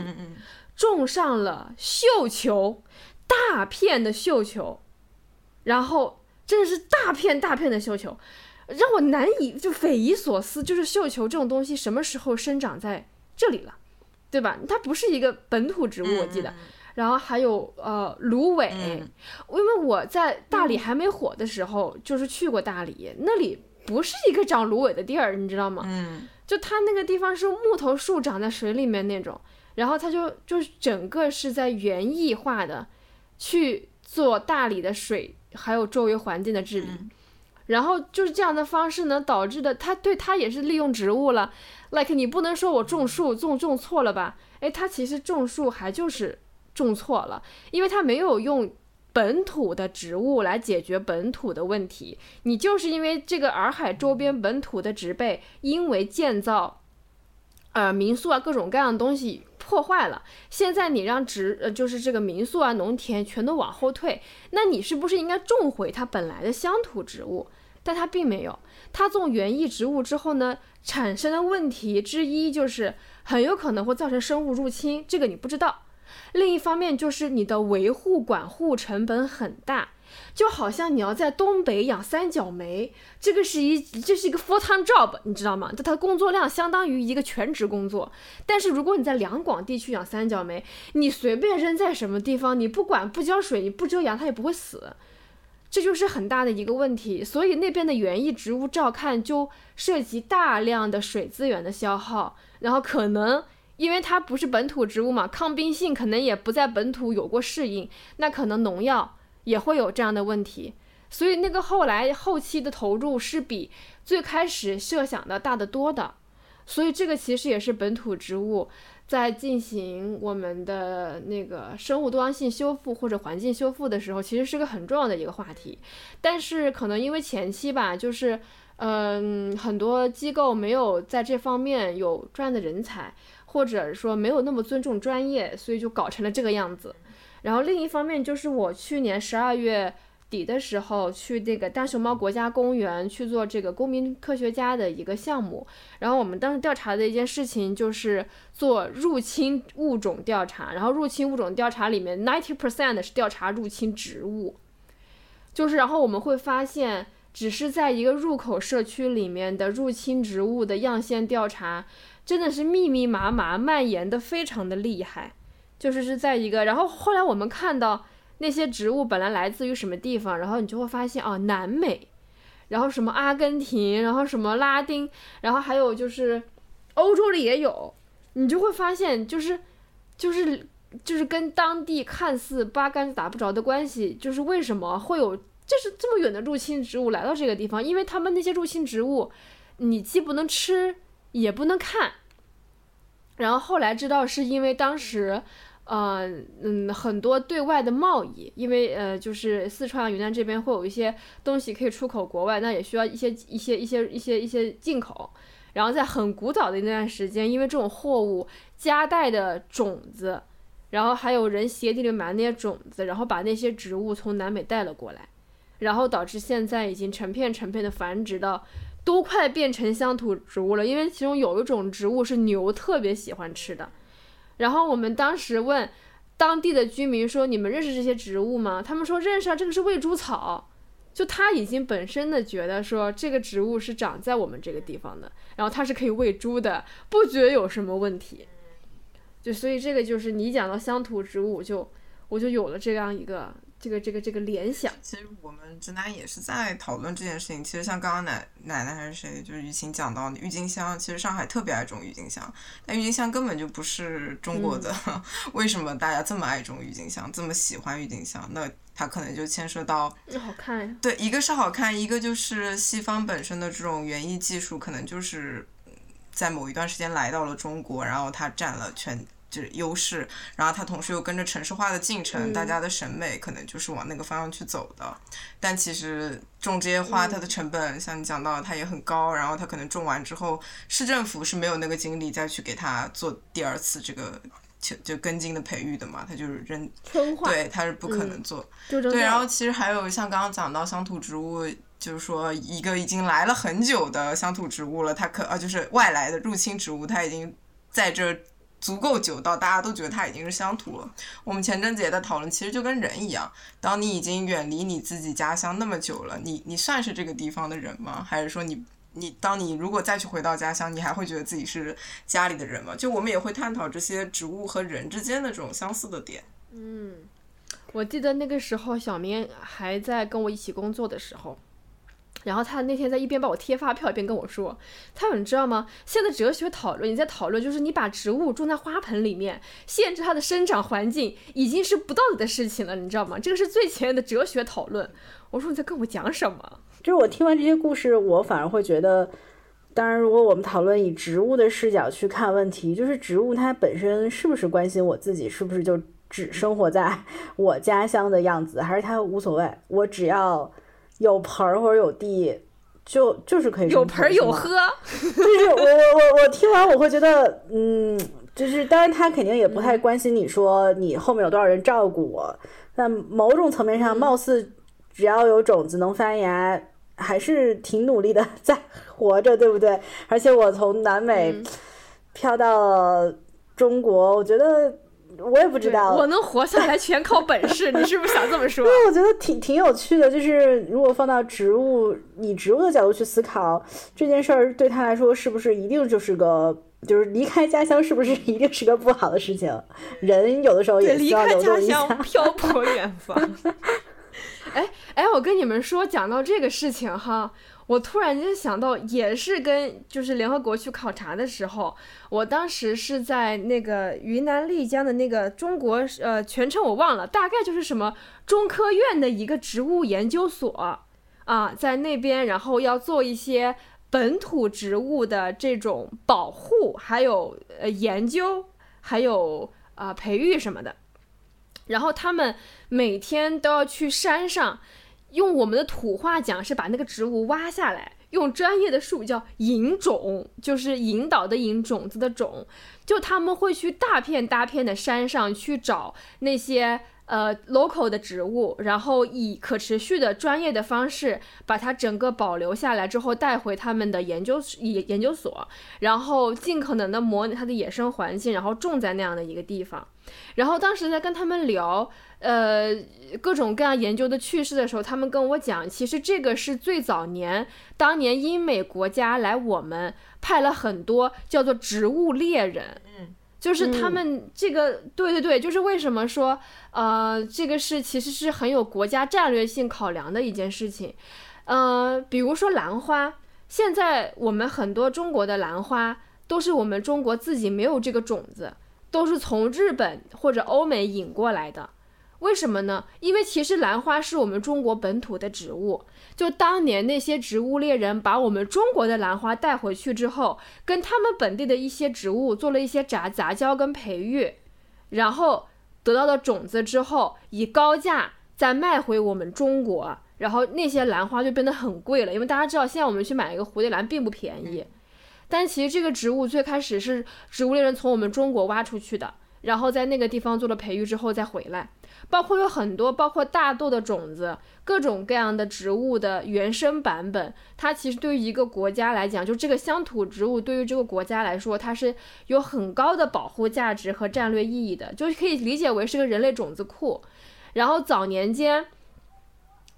种上了绣球，大片的绣球，然后真的是大片大片的绣球，让我难以就匪夷所思。就是绣球这种东西什么时候生长在这里了，对吧？它不是一个本土植物，我记得。然后还有呃芦苇，因为我在大理还没火的时候，就是去过大理，那里不是一个长芦苇的地儿，你知道吗？嗯，就它那个地方是木头树长在水里面那种，然后它就就整个是在园艺化的去做大理的水还有周围环境的治理，然后就是这样的方式呢导致的，它对它也是利用植物了，like 你不能说我种树种种错了吧？哎，它其实种树还就是。种错了，因为它没有用本土的植物来解决本土的问题。你就是因为这个洱海周边本土的植被，因为建造，呃，民宿啊各种各样的东西破坏了。现在你让植呃就是这个民宿啊农田全都往后退，那你是不是应该种回它本来的乡土植物？但它并没有，它种园艺植物之后呢，产生的问题之一就是很有可能会造成生物入侵，这个你不知道。另一方面就是你的维护管护成本很大，就好像你要在东北养三角梅，这个是一这是一个 full time job，你知道吗？它它工作量相当于一个全职工作。但是如果你在两广地区养三角梅，你随便扔在什么地方，你不管不浇水，你不遮阳，它也不会死。这就是很大的一个问题。所以那边的园艺植物照看就涉及大量的水资源的消耗，然后可能。因为它不是本土植物嘛，抗病性可能也不在本土有过适应，那可能农药也会有这样的问题，所以那个后来后期的投入是比最开始设想的大得多的，所以这个其实也是本土植物在进行我们的那个生物多样性修复或者环境修复的时候，其实是个很重要的一个话题，但是可能因为前期吧，就是嗯很多机构没有在这方面有专业的人才。或者说没有那么尊重专业，所以就搞成了这个样子。然后另一方面就是我去年十二月底的时候去那个大熊猫国家公园去做这个公民科学家的一个项目。然后我们当时调查的一件事情就是做入侵物种调查。然后入侵物种调查里面 ninety percent 是调查入侵植物，就是然后我们会发现，只是在一个入口社区里面的入侵植物的样线调查。真的是密密麻麻蔓延的非常的厉害，就是是在一个，然后后来我们看到那些植物本来来自于什么地方，然后你就会发现哦，南美，然后什么阿根廷，然后什么拉丁，然后还有就是欧洲里也有，你就会发现就是就是就是跟当地看似八竿子打不着的关系，就是为什么会有就是这么远的入侵植物来到这个地方？因为他们那些入侵植物，你既不能吃。也不能看，然后后来知道是因为当时，呃，嗯，很多对外的贸易，因为呃，就是四川云南这边会有一些东西可以出口国外，那也需要一些一些一些一些一些进口。然后在很古早的那段时间，因为这种货物夹带的种子，然后还有人鞋底里埋那些种子，然后把那些植物从南美带了过来，然后导致现在已经成片成片的繁殖到。都快变成乡土植物了，因为其中有一种植物是牛特别喜欢吃的。然后我们当时问当地的居民说：“你们认识这些植物吗？”他们说认识啊，这个是喂猪草。就他已经本身的觉得说这个植物是长在我们这个地方的，然后它是可以喂猪的，不觉得有什么问题。就所以这个就是你讲到乡土植物，就我就有了这样一个。这个这个这个联想，其实我们直男也是在讨论这件事情。其实像刚刚奶奶奶还是谁，就是雨晴讲到的郁金香，其实上海特别爱种郁金香，但郁金香根本就不是中国的。为什么大家这么爱种郁金香，这么喜欢郁金香？那它可能就牵涉到好看呀。对，一个是好看，一个就是西方本身的这种园艺技术，可能就是在某一段时间来到了中国，然后它占了全。就是优势，然后它同时又跟着城市化的进程，大家的审美可能就是往那个方向去走的。但其实种这些花，它的成本像你讲到，它也很高。然后它可能种完之后，市政府是没有那个精力再去给它做第二次这个就就根茎的培育的嘛，它就是扔，对，它是不可能做。对，然后其实还有像刚刚讲到乡土植物，就是说一个已经来了很久的乡土植物了，它可啊就是外来的入侵植物，它已经在这。足够久到大家都觉得它已经是乡土了。我们前阵子也在讨论，其实就跟人一样，当你已经远离你自己家乡那么久了，你你算是这个地方的人吗？还是说你你当你如果再去回到家乡，你还会觉得自己是家里的人吗？就我们也会探讨这些植物和人之间的这种相似的点。嗯，我记得那个时候小明还在跟我一起工作的时候。然后他那天在一边帮我贴发票，一边跟我说：“他说你知道吗？现在哲学讨论，你在讨论就是你把植物种在花盆里面，限制它的生长环境，已经是不道德的事情了，你知道吗？这个是最前沿的哲学讨论。”我说你在跟我讲什么？就是我听完这些故事，我反而会觉得，当然，如果我们讨论以植物的视角去看问题，就是植物它本身是不是关心我自己，是不是就只生活在 我家乡的样子，还是他无所谓，我只要有盆儿或者有地，就就是可以有盆儿有喝。喝，就是我我我我听完我会觉得，嗯，就是当然他肯定也不太关心你说你后面有多少人照顾我，但某种层面上，貌似只要有种子能发芽，还是挺努力的 在活着，对不对？而且我从南美飘到中国，我觉得我也不知道，我能活下来全靠本事，你是不是想这么说？对，我觉得挺挺有趣的，就是如果放到植物以植物的角度去思考这件事儿，对他来说是不是一定就是个，就是离开家乡是不是一定是个不好的事情？人有的时候也离需要开家流动一下乡。漂泊远方。哎哎，我跟你们说，讲到这个事情哈，我突然间想到，也是跟就是联合国去考察的时候，我当时是在那个云南丽江的那个中国呃全称我忘了，大概就是什么中科院的一个植物研究所啊，在那边，然后要做一些本土植物的这种保护，还有呃研究，还有啊、培育什么的。然后他们每天都要去山上，用我们的土话讲是把那个植物挖下来，用专业的术语叫引种，就是引导的引，种子的种。就他们会去大片大片的山上去找那些呃 local 的植物，然后以可持续的专业的方式把它整个保留下来之后带回他们的研究研研究所，然后尽可能的模拟它的野生环境，然后种在那样的一个地方。然后当时在跟他们聊，呃，各种各样研究的趣事的时候，他们跟我讲，其实这个是最早年当年英美国家来我们派了很多叫做植物猎人，嗯，就是他们这个，对对对，就是为什么说，呃，这个是其实是很有国家战略性考量的一件事情，呃，比如说兰花，现在我们很多中国的兰花都是我们中国自己没有这个种子。都是从日本或者欧美引过来的，为什么呢？因为其实兰花是我们中国本土的植物，就当年那些植物猎人把我们中国的兰花带回去之后，跟他们本地的一些植物做了一些杂杂交跟培育，然后得到的种子之后，以高价再卖回我们中国，然后那些兰花就变得很贵了，因为大家知道现在我们去买一个蝴蝶兰并不便宜。但其实这个植物最开始是植物猎人从我们中国挖出去的，然后在那个地方做了培育之后再回来，包括有很多，包括大豆的种子，各种各样的植物的原生版本，它其实对于一个国家来讲，就这个乡土植物对于这个国家来说，它是有很高的保护价值和战略意义的，就可以理解为是个人类种子库。然后早年间，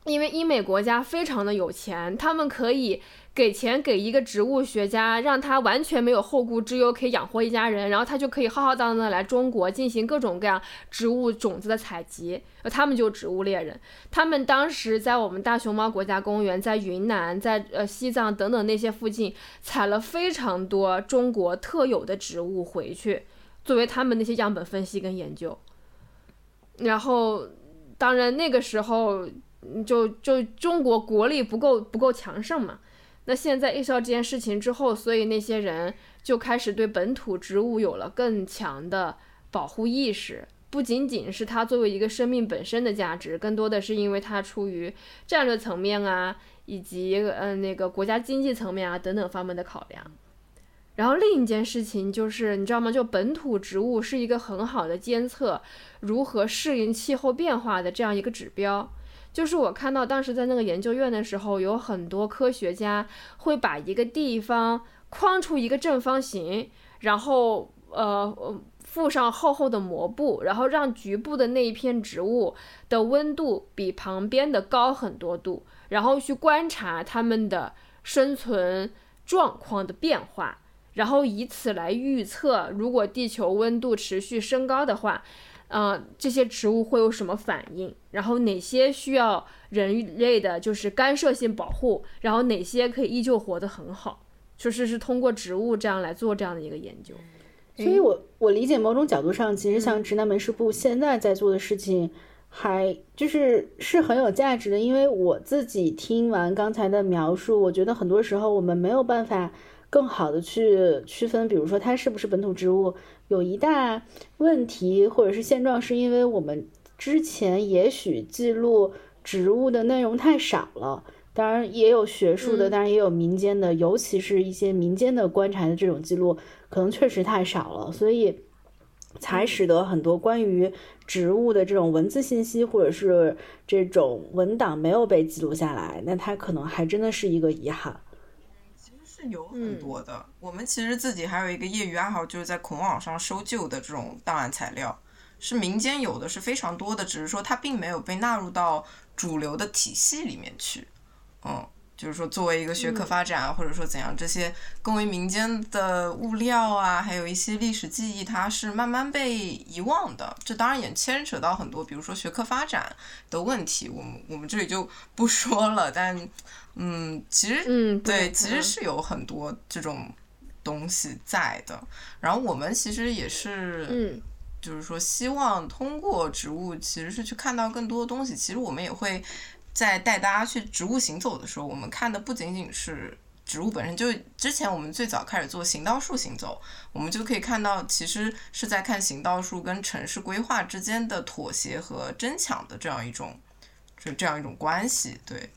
因为英美国家非常的有钱，他们可以。给钱给一个植物学家，让他完全没有后顾之忧，可以养活一家人，然后他就可以浩浩荡荡的来中国进行各种各样植物种子的采集。他们就植物猎人，他们当时在我们大熊猫国家公园、在云南、在呃西藏等等那些附近采了非常多中国特有的植物回去，作为他们那些样本分析跟研究。然后，当然那个时候就就中国国力不够不够强盛嘛。那现在意识到这件事情之后，所以那些人就开始对本土植物有了更强的保护意识，不仅仅是它作为一个生命本身的价值，更多的是因为它出于战略层面啊，以及嗯、呃、那个国家经济层面啊等等方面的考量。然后另一件事情就是，你知道吗？就本土植物是一个很好的监测如何适应气候变化的这样一个指标。就是我看到当时在那个研究院的时候，有很多科学家会把一个地方框出一个正方形，然后呃附上厚厚的膜布，然后让局部的那一片植物的温度比旁边的高很多度，然后去观察它们的生存状况的变化，然后以此来预测，如果地球温度持续升高的话。呃，这些植物会有什么反应？然后哪些需要人类的就是干涉性保护？然后哪些可以依旧活得很好？就是是通过植物这样来做这样的一个研究。所以我我理解某种角度上，其实像直男门市部现在在做的事情，还就是是很有价值的。因为我自己听完刚才的描述，我觉得很多时候我们没有办法更好的去区分，比如说它是不是本土植物，有一大问题或者是现状，是因为我们之前也许记录植物的内容太少了。当然也有学术的，当然也有民间的，尤其是一些民间的观察的这种记录，可能确实太少了，所以才使得很多关于植物的这种文字信息或者是这种文档没有被记录下来。那它可能还真的是一个遗憾。有很多的，我们其实自己还有一个业余爱好，就是在孔网上收旧的这种档案材料，是民间有的是非常多的，只是说它并没有被纳入到主流的体系里面去，嗯，就是说作为一个学科发展，或者说怎样，这些更为民间的物料啊，还有一些历史记忆，它是慢慢被遗忘的。这当然也牵扯到很多，比如说学科发展的问题，我们我们这里就不说了，但。嗯，其实，嗯，对，其实是有很多这种东西在的。然后我们其实也是，嗯，就是说希望通过植物，其实是去看到更多的东西。其实我们也会在带大家去植物行走的时候，我们看的不仅仅是植物本身。就之前我们最早开始做行道树行走，我们就可以看到，其实是在看行道树跟城市规划之间的妥协和争抢的这样一种，就这样一种关系，对。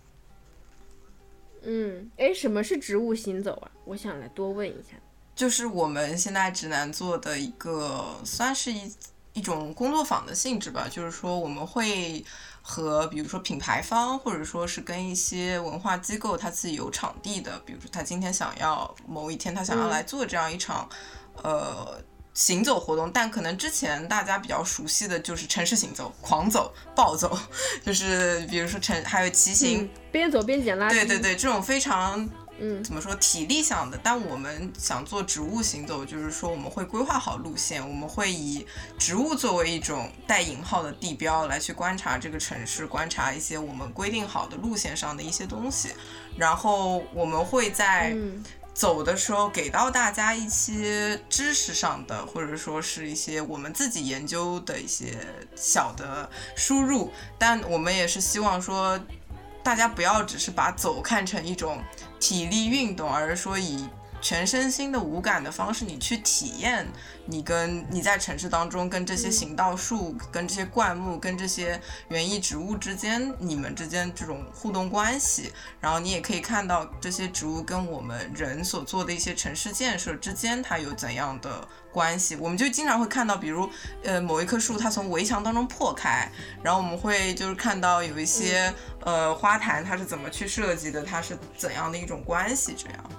嗯，哎，什么是植物行走啊？我想来多问一下。就是我们现在指南做的一个，算是一一种工作坊的性质吧。就是说，我们会和比如说品牌方，或者说是跟一些文化机构，他自己有场地的，比如说他今天想要某一天他想要来做这样一场，呃。行走活动，但可能之前大家比较熟悉的就是城市行走、狂走、暴走，就是比如说城还有骑行，边走边捡垃圾。对对对，这种非常嗯，怎么说体力上的？但我们想做植物行走，就是说我们会规划好路线，我们会以植物作为一种带引号的地标来去观察这个城市，观察一些我们规定好的路线上的一些东西，然后我们会在。走的时候给到大家一些知识上的，或者说是一些我们自己研究的一些小的输入，但我们也是希望说，大家不要只是把走看成一种体力运动，而是说以。全身心的无感的方式，你去体验你跟你在城市当中跟这些行道树、跟这些灌木、跟这些园艺植物之间，你们之间这种互动关系，然后你也可以看到这些植物跟我们人所做的一些城市建设之间它有怎样的关系。我们就经常会看到，比如呃某一棵树它从围墙当中破开，然后我们会就是看到有一些呃花坛它是怎么去设计的，它是怎样的一种关系这样。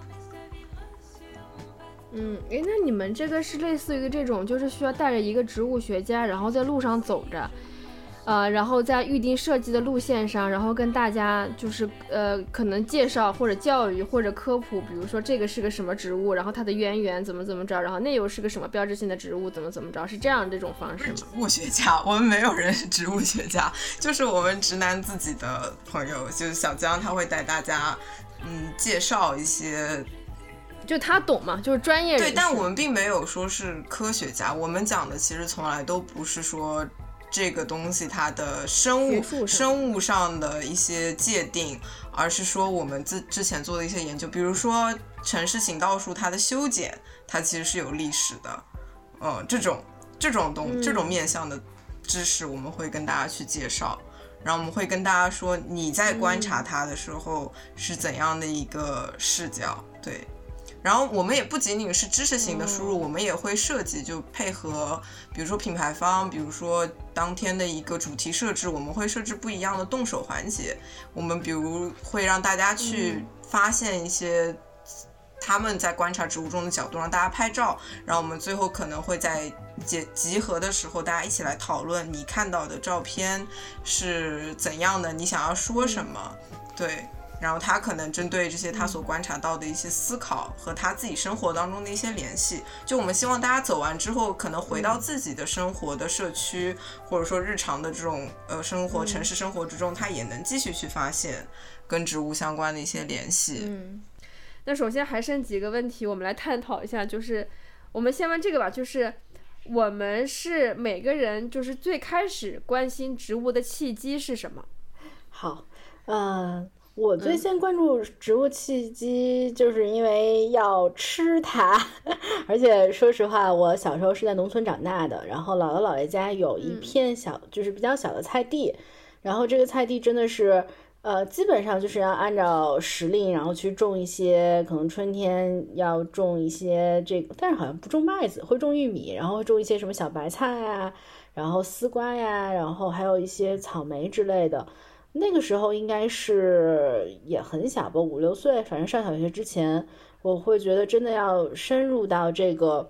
嗯，诶，那你们这个是类似于这种，就是需要带着一个植物学家，然后在路上走着，呃，然后在预定设计的路线上，然后跟大家就是呃，可能介绍或者教育或者科普，比如说这个是个什么植物，然后它的渊源怎么怎么着，然后那又是个什么标志性的植物，怎么怎么着，是这样这种方式吗？植物学家，我们没有人是植物学家，就是我们直男自己的朋友，就是小江，他会带大家嗯介绍一些。就他懂嘛，就是专业人对，但我们并没有说是科学家，我们讲的其实从来都不是说这个东西它的生物生物上的一些界定，而是说我们之之前做的一些研究，比如说城市行道树它的修剪，它其实是有历史的，嗯，这种这种东这种面向的知识，我们会跟大家去介绍，然后我们会跟大家说你在观察它的时候是怎样的一个视角，对。然后我们也不仅仅是知识型的输入，我们也会设计，就配合，比如说品牌方，比如说当天的一个主题设置，我们会设置不一样的动手环节。我们比如会让大家去发现一些他们在观察植物中的角度，让大家拍照。然后我们最后可能会在集集合的时候，大家一起来讨论你看到的照片是怎样的，你想要说什么？对。然后他可能针对这些他所观察到的一些思考和他自己生活当中的一些联系，就我们希望大家走完之后，可能回到自己的生活的社区，或者说日常的这种呃生活城市生活之中，他也能继续去发现跟植物相关的一些联系。嗯，那首先还剩几个问题，我们来探讨一下，就是我们先问这个吧，就是我们是每个人就是最开始关心植物的契机是什么？好，嗯。我最先关注植物契机，就是因为要吃它。而且说实话，我小时候是在农村长大的，然后姥姥姥爷家有一片小，就是比较小的菜地，然后这个菜地真的是，呃，基本上就是要按照时令，然后去种一些，可能春天要种一些这个，但是好像不种麦子，会种玉米，然后种一些什么小白菜啊，然后丝瓜呀，然后还有一些草莓之类的。那个时候应该是也很小吧，五六岁，反正上小学之前，我会觉得真的要深入到这个，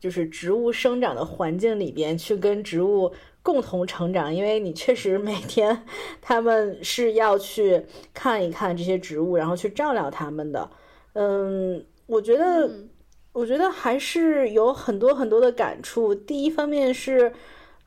就是植物生长的环境里边去跟植物共同成长，因为你确实每天他们是要去看一看这些植物，然后去照料它们的。嗯，我觉得，我觉得还是有很多很多的感触。第一方面是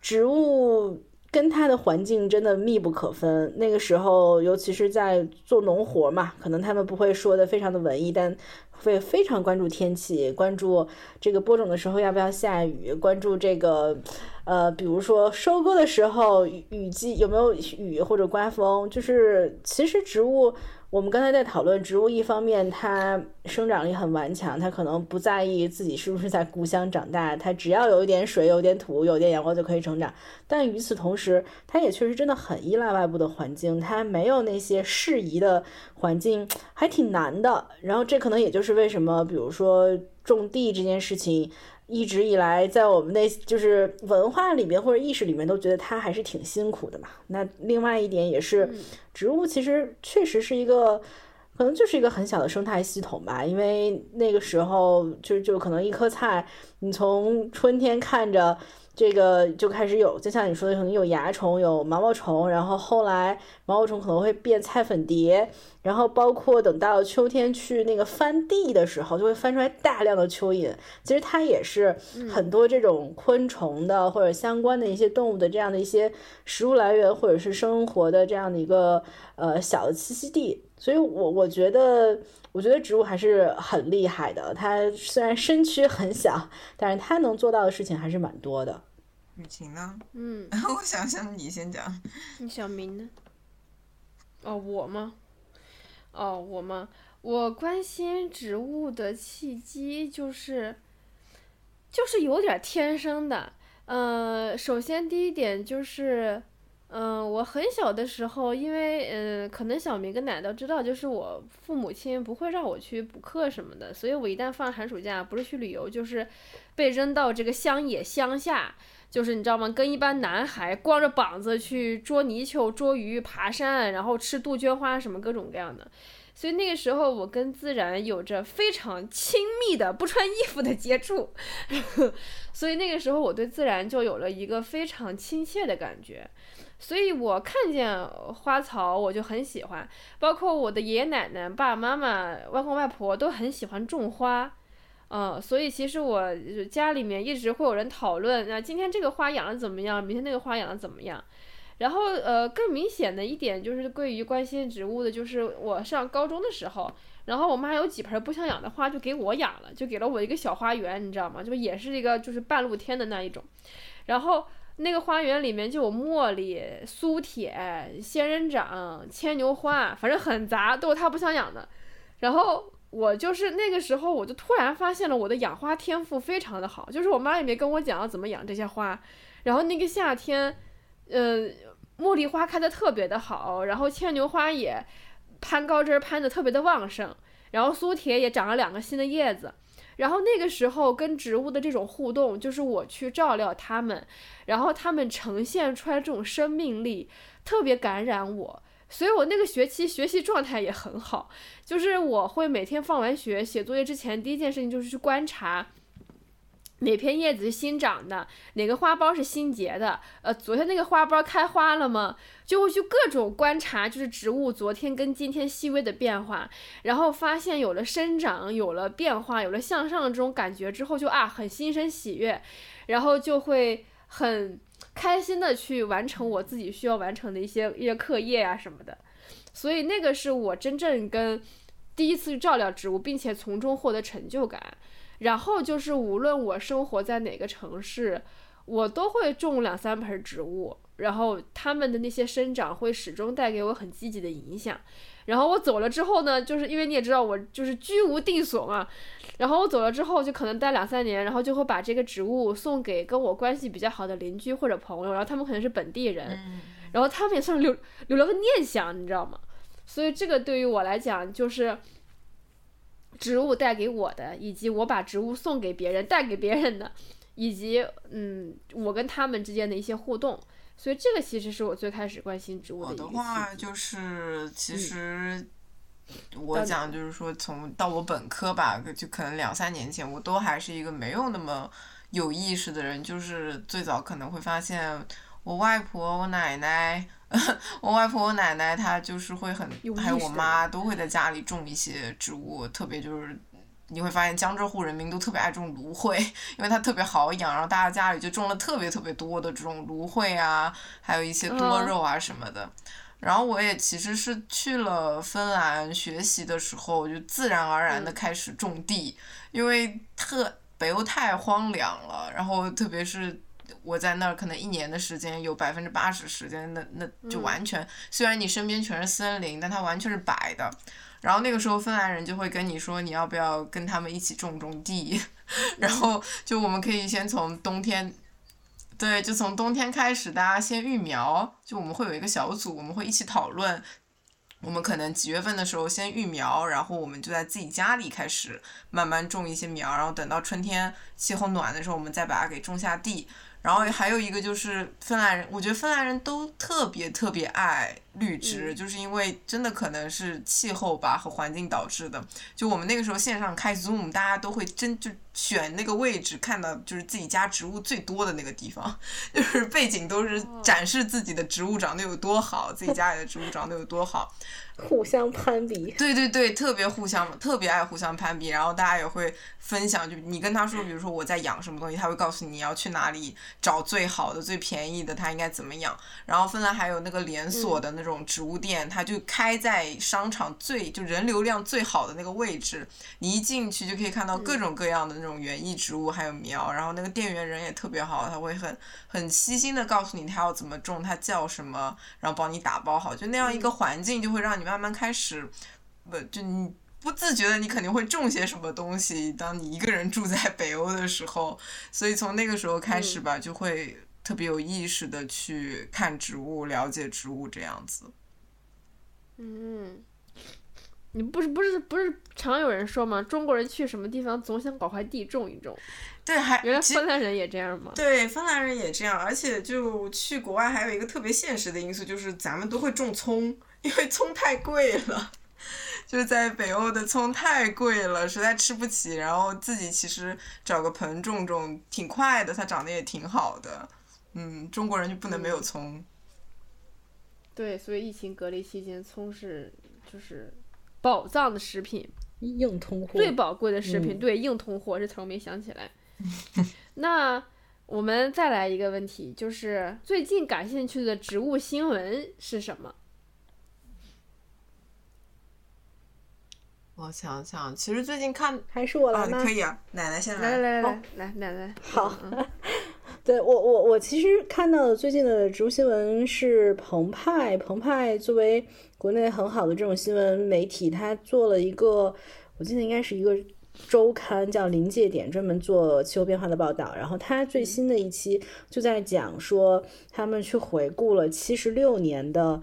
植物。跟他的环境真的密不可分。那个时候，尤其是在做农活嘛，可能他们不会说的非常的文艺，但会非常关注天气，关注这个播种的时候要不要下雨，关注这个，呃，比如说收割的时候雨季有没有雨或者刮风，就是其实植物。我们刚才在讨论植物，一方面它生长力很顽强，它可能不在意自己是不是在故乡长大，它只要有一点水、有点土、有点阳光就可以成长。但与此同时，它也确实真的很依赖外部的环境，它没有那些适宜的环境，还挺难的。然后这可能也就是为什么，比如说种地这件事情。一直以来，在我们那就是文化里面或者意识里面，都觉得它还是挺辛苦的嘛。那另外一点也是，植物其实确实是一个，可能就是一个很小的生态系统吧。因为那个时候，就就可能一颗菜，你从春天看着。这个就开始有，就像你说的，可能有蚜虫，有毛毛虫，然后后来毛毛虫可能会变菜粉蝶，然后包括等到秋天去那个翻地的时候，就会翻出来大量的蚯蚓。其实它也是很多这种昆虫的或者相关的一些动物的这样的一些食物来源，或者是生活的这样的一个呃小的栖息地。所以我我觉得。我觉得植物还是很厉害的，它虽然身躯很小，但是它能做到的事情还是蛮多的。雨晴呢？嗯，我想想，你先讲。你小明呢？哦，我吗？哦，我吗？我关心植物的契机就是，就是有点天生的。呃，首先第一点就是。嗯，我很小的时候，因为嗯，可能小明跟奶奶都知道，就是我父母亲不会让我去补课什么的，所以我一旦放寒暑假，不是去旅游，就是被扔到这个乡野乡下，就是你知道吗？跟一般男孩光着膀子去捉泥鳅、捉鱼、爬山，然后吃杜鹃花什么各种各样的。所以那个时候，我跟自然有着非常亲密的不穿衣服的接触，所以那个时候我对自然就有了一个非常亲切的感觉。所以我看见花草，我就很喜欢。包括我的爷爷奶奶、爸爸妈妈、外公外婆都很喜欢种花，嗯，所以其实我家里面一直会有人讨论，那今天这个花养的怎么样，明天那个花养的怎么样。然后呃，更明显的一点就是对于关心植物的，就是我上高中的时候，然后我妈有几盆不想养的花就给我养了，就给了我一个小花园，你知道吗？就也是一个就是半露天的那一种，然后。那个花园里面就有茉莉、苏铁、仙人掌、牵牛花，反正很杂，都是他不想养的。然后我就是那个时候，我就突然发现了我的养花天赋非常的好，就是我妈也没跟我讲要怎么养这些花。然后那个夏天，呃，茉莉花开的特别的好，然后牵牛花也攀高枝攀的特别的旺盛，然后苏铁也长了两个新的叶子。然后那个时候跟植物的这种互动，就是我去照料它们，然后它们呈现出来这种生命力，特别感染我。所以我那个学期学习状态也很好，就是我会每天放完学写作业之前，第一件事情就是去观察。哪片叶子是新长的？哪个花苞是新结的？呃，昨天那个花苞开花了吗？就会去各种观察，就是植物昨天跟今天细微的变化，然后发现有了生长，有了变化，有了向上的这种感觉之后，就啊很心生喜悦，然后就会很开心的去完成我自己需要完成的一些一些课业啊什么的。所以那个是我真正跟第一次去照料植物，并且从中获得成就感。然后就是，无论我生活在哪个城市，我都会种两三盆植物，然后它们的那些生长会始终带给我很积极的影响。然后我走了之后呢，就是因为你也知道我就是居无定所嘛，然后我走了之后就可能待两三年，然后就会把这个植物送给跟我关系比较好的邻居或者朋友，然后他们可能是本地人，然后他们也算是留留了个念想，你知道吗？所以这个对于我来讲就是植物带给我的，以及我把植物送给别人带给别人的，以及嗯我跟他们之间的一些互动。所以这个其实是我最开始关心植物的我的话就是，其嗯实我讲就是说，从到我本科吧，就可能两三年前，我都还是一个没有那么有意识的人。就是最早可能会发现，我外婆、我奶奶，我外婆、我奶奶，她就是会很，还有我妈都会在家里种一些植物，特别就是。你会发现江浙沪人民都特别爱种芦荟，因为它特别好养，然后大家家里就种了特别特别多的这种芦荟啊，还有一些多嗯肉啊什么的。然后我也其实是去了芬兰学习的时候，就自然而然的嗯开始种地，因为特北欧太荒凉了，然后特别是。我在那儿可能一年的时间，有百分之八十时间，那那就嗯完全、虽然你身边全是森林，但它完全是白的。然后那个时候芬兰人就会跟你说，你要不要跟他们一起种种地？然后就我们可以先从冬天对，就从冬天开始，大家先育苗，就我们会有一个小组，我们会一起讨论。我们可能几月份的时候先育苗，然后我们就在自己家里开始慢慢种一些苗，然后等到春天气候暖的时候，我们再把它给种下地。然后还有一个就是芬兰人，我觉得芬兰人都特别特别爱绿植，嗯就是因为真的可能是气候吧和环境导致的。就我们那个时候线上开 Zoom，大家都会真就选那个位置，看到就是自己家植物最多的那个地方，就是背景都是展示自己的植物长得有多好，自己家里的植物长得有多好。互相攀比。对对对，特别互相特别爱互相攀比，然后大家也会分享，就你跟他说，比如说我在养什么东西，他会告诉你你要去哪里找最好的、最便宜的，他应该怎么养。然后芬兰还有那个连锁的那种植物店，它就开在商场最就人流量最好的那个位置，你一进去就可以看到各种各样的那种园艺植物还有苗，然后那个店员人也特别好，他会很很细心的告诉你他要怎么种，他叫什么，然后帮你打包好，就那样一个环境就会让你慢慢开始，不就你。不自觉的，你肯定会种些什么东西。当你一个人住在北欧的时候，所以从那个时候开始吧，就会特别有意识的去看植物、了解植物这样子。嗯，你不是不是不是常有人说吗？中国人去什么地方总想搞块地种一种，对，还原来芬兰人也这样吗？对，芬兰人也这样，而且就去国外还有一个特别现实的因素，就是咱们都会种葱，因为葱太贵了。就是在北欧的葱太贵了，实在吃不起。然后自己其实找个盆种种，挺快的，它长得也挺好的。嗯，中国人就不能没有葱。对，所以疫情隔离期间，葱是就是宝藏的食品，硬通货。最宝贵的食品。嗯对，硬通货这词儿我没想起来。那我们再来一个问题，就是最近感兴趣的植物新闻是什么？我想想，其实最近看还是我啊，来吗？可以啊，奶奶先来来来来。来来奶奶，好 对我我我其实看到的最近的植物新闻是澎湃，澎湃作为国内很好的这种新闻媒体，它做了一个，我记得应该是一个周刊叫《临界点》，专门做气候变化的报道。然后它最新的一期就在讲说，他们去回顾了七十六年的。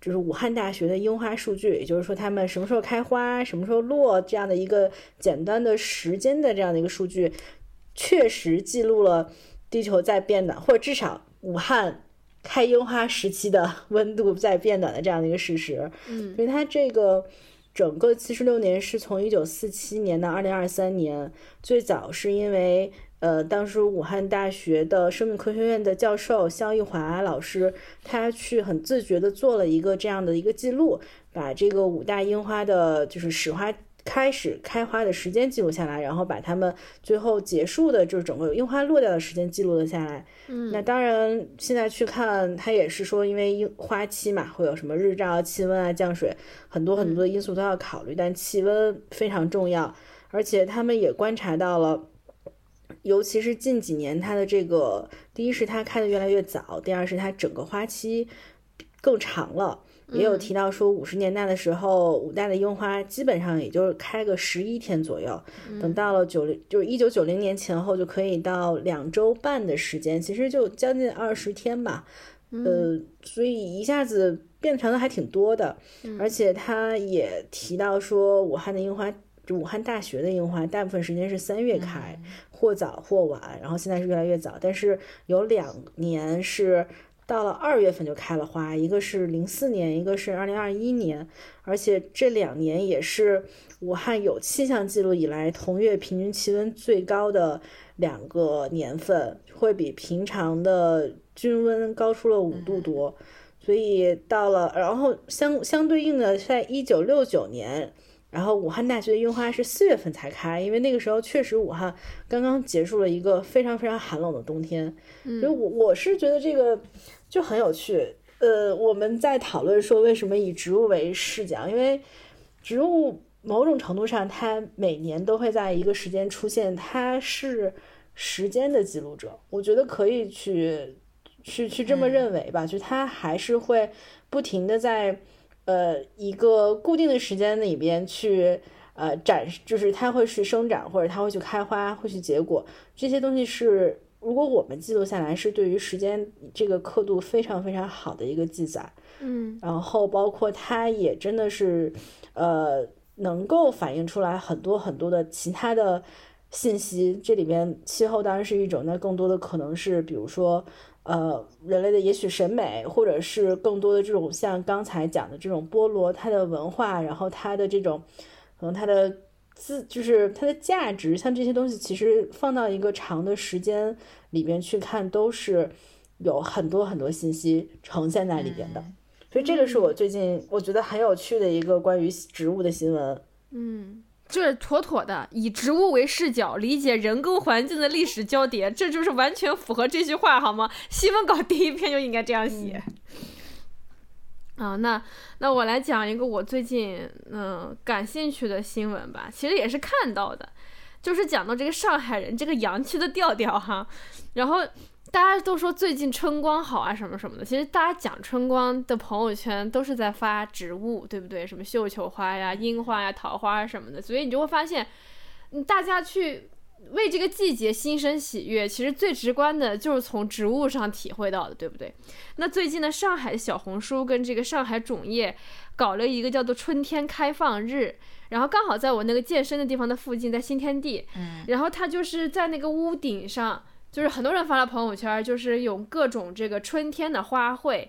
就是武汉大学的樱花数据，也就是说他们什么时候开花、什么时候落这样的一个简单的时间的这样的一个数据，确实记录了地球在变暖，或者至少武汉开樱花时期的 温度在变暖的这样的一个事实。嗯所以它这个整个七十六年是从一九四七年到二零二三年，最早是因为呃，当时武汉大学的生命科学院的教授肖玉华老师，他去很自觉的做了一个这样的一个记录，把这个五大樱花的就是始花。开始开花的时间记录下来，然后把它们最后结束的，就是整个樱花落掉的时间记录了下来。嗯那当然，现在去看，它也是说，因为樱花期嘛，会有什么日照、气温啊、降水，很多很多的因素都要考虑，但气温非常重要。而且他们也观察到了，尤其是近几年，它的这个第一是它开的越来越早，第二是它整个花期更长了。也有提到说，五十年代的时候，武大的樱花基本上也就是开个十一天左右，等到了九零，就是一九九零年前后，就可以到两周半的时间，其实就将近二十天吧。呃，所以一下子变长的还挺多的。而且他也提到说，武汉的樱花，就武汉大学的樱花，大部分时间是三月开，或早或晚，然后现在是越来越早，但是有两年是。到了二月份就开了花，一个是零四年，一个是二零二一年，而且这两年也是武汉有气象记录以来同月平均气温最高的两个年份，会比平常的均温高出了五度多，所以到了，然后相相对应的，在一九六九年。然后武汉大学的樱花是四月份才开，因为那个时候确实武汉刚刚结束了一个非常非常寒冷的冬天，所以我我是觉得这个就很有趣。呃，我们在讨论说为什么以植物为视角，因为植物某种程度上它每年都会在一个时间出现，它是时间的记录者，我觉得可以去去去这么认为吧，就它还是会不停的在。呃，一个固定的时间里边去，呃，展示，就是它会去生长，或者它会去开花，会去结果，这些东西是，如果我们记录下来，是对于时间这个刻度非常非常好的一个记载。嗯，然后包括它也真的是，呃，能够反映出来很多很多的其他的信息。这里面气候当然是一种，那更多的可能是，比如说。呃，人类的也许审美，或者是更多的这种像刚才讲的这种菠萝，它的文化，然后它的这种，可能它的自就是它的价值，像这些东西，其实放到一个长的时间里边去看，都是有很多很多信息呈现在里边的。所以这个是我最近我觉得很有趣的一个关于植物的新闻。嗯。就是妥妥的以植物为视角理解人跟环境的历史交叠，这就是完全符合这句话，好吗？新闻稿第一篇就应该这样写。啊，那那我来讲一个我最近嗯感兴趣的新闻吧，其实也是看到的，就是讲到这个上海人这个洋气的调调哈，然后。大家都说最近春光好啊，什么什么的。其实大家讲春光的朋友圈都是在发植物，对不对？什么绣球花呀、樱花呀、桃花什么的。所以你就会发现，大家去为这个季节心生喜悦，其实最直观的就是从植物上体会到的，对不对？那最近呢，上海小红书跟这个上海种业搞了一个叫做“春天开放日”，然后刚好在我那个健身的地方的附近，在新天地。嗯。然后它就是在那个屋顶上。就是很多人发了朋友圈，就是有各种这个春天的花卉，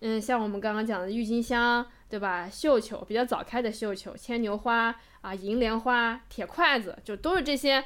嗯，像我们刚刚讲的郁金香，对吧？绣球比较早开的绣球，牵牛花啊，银莲花，铁筷子，就都是这些。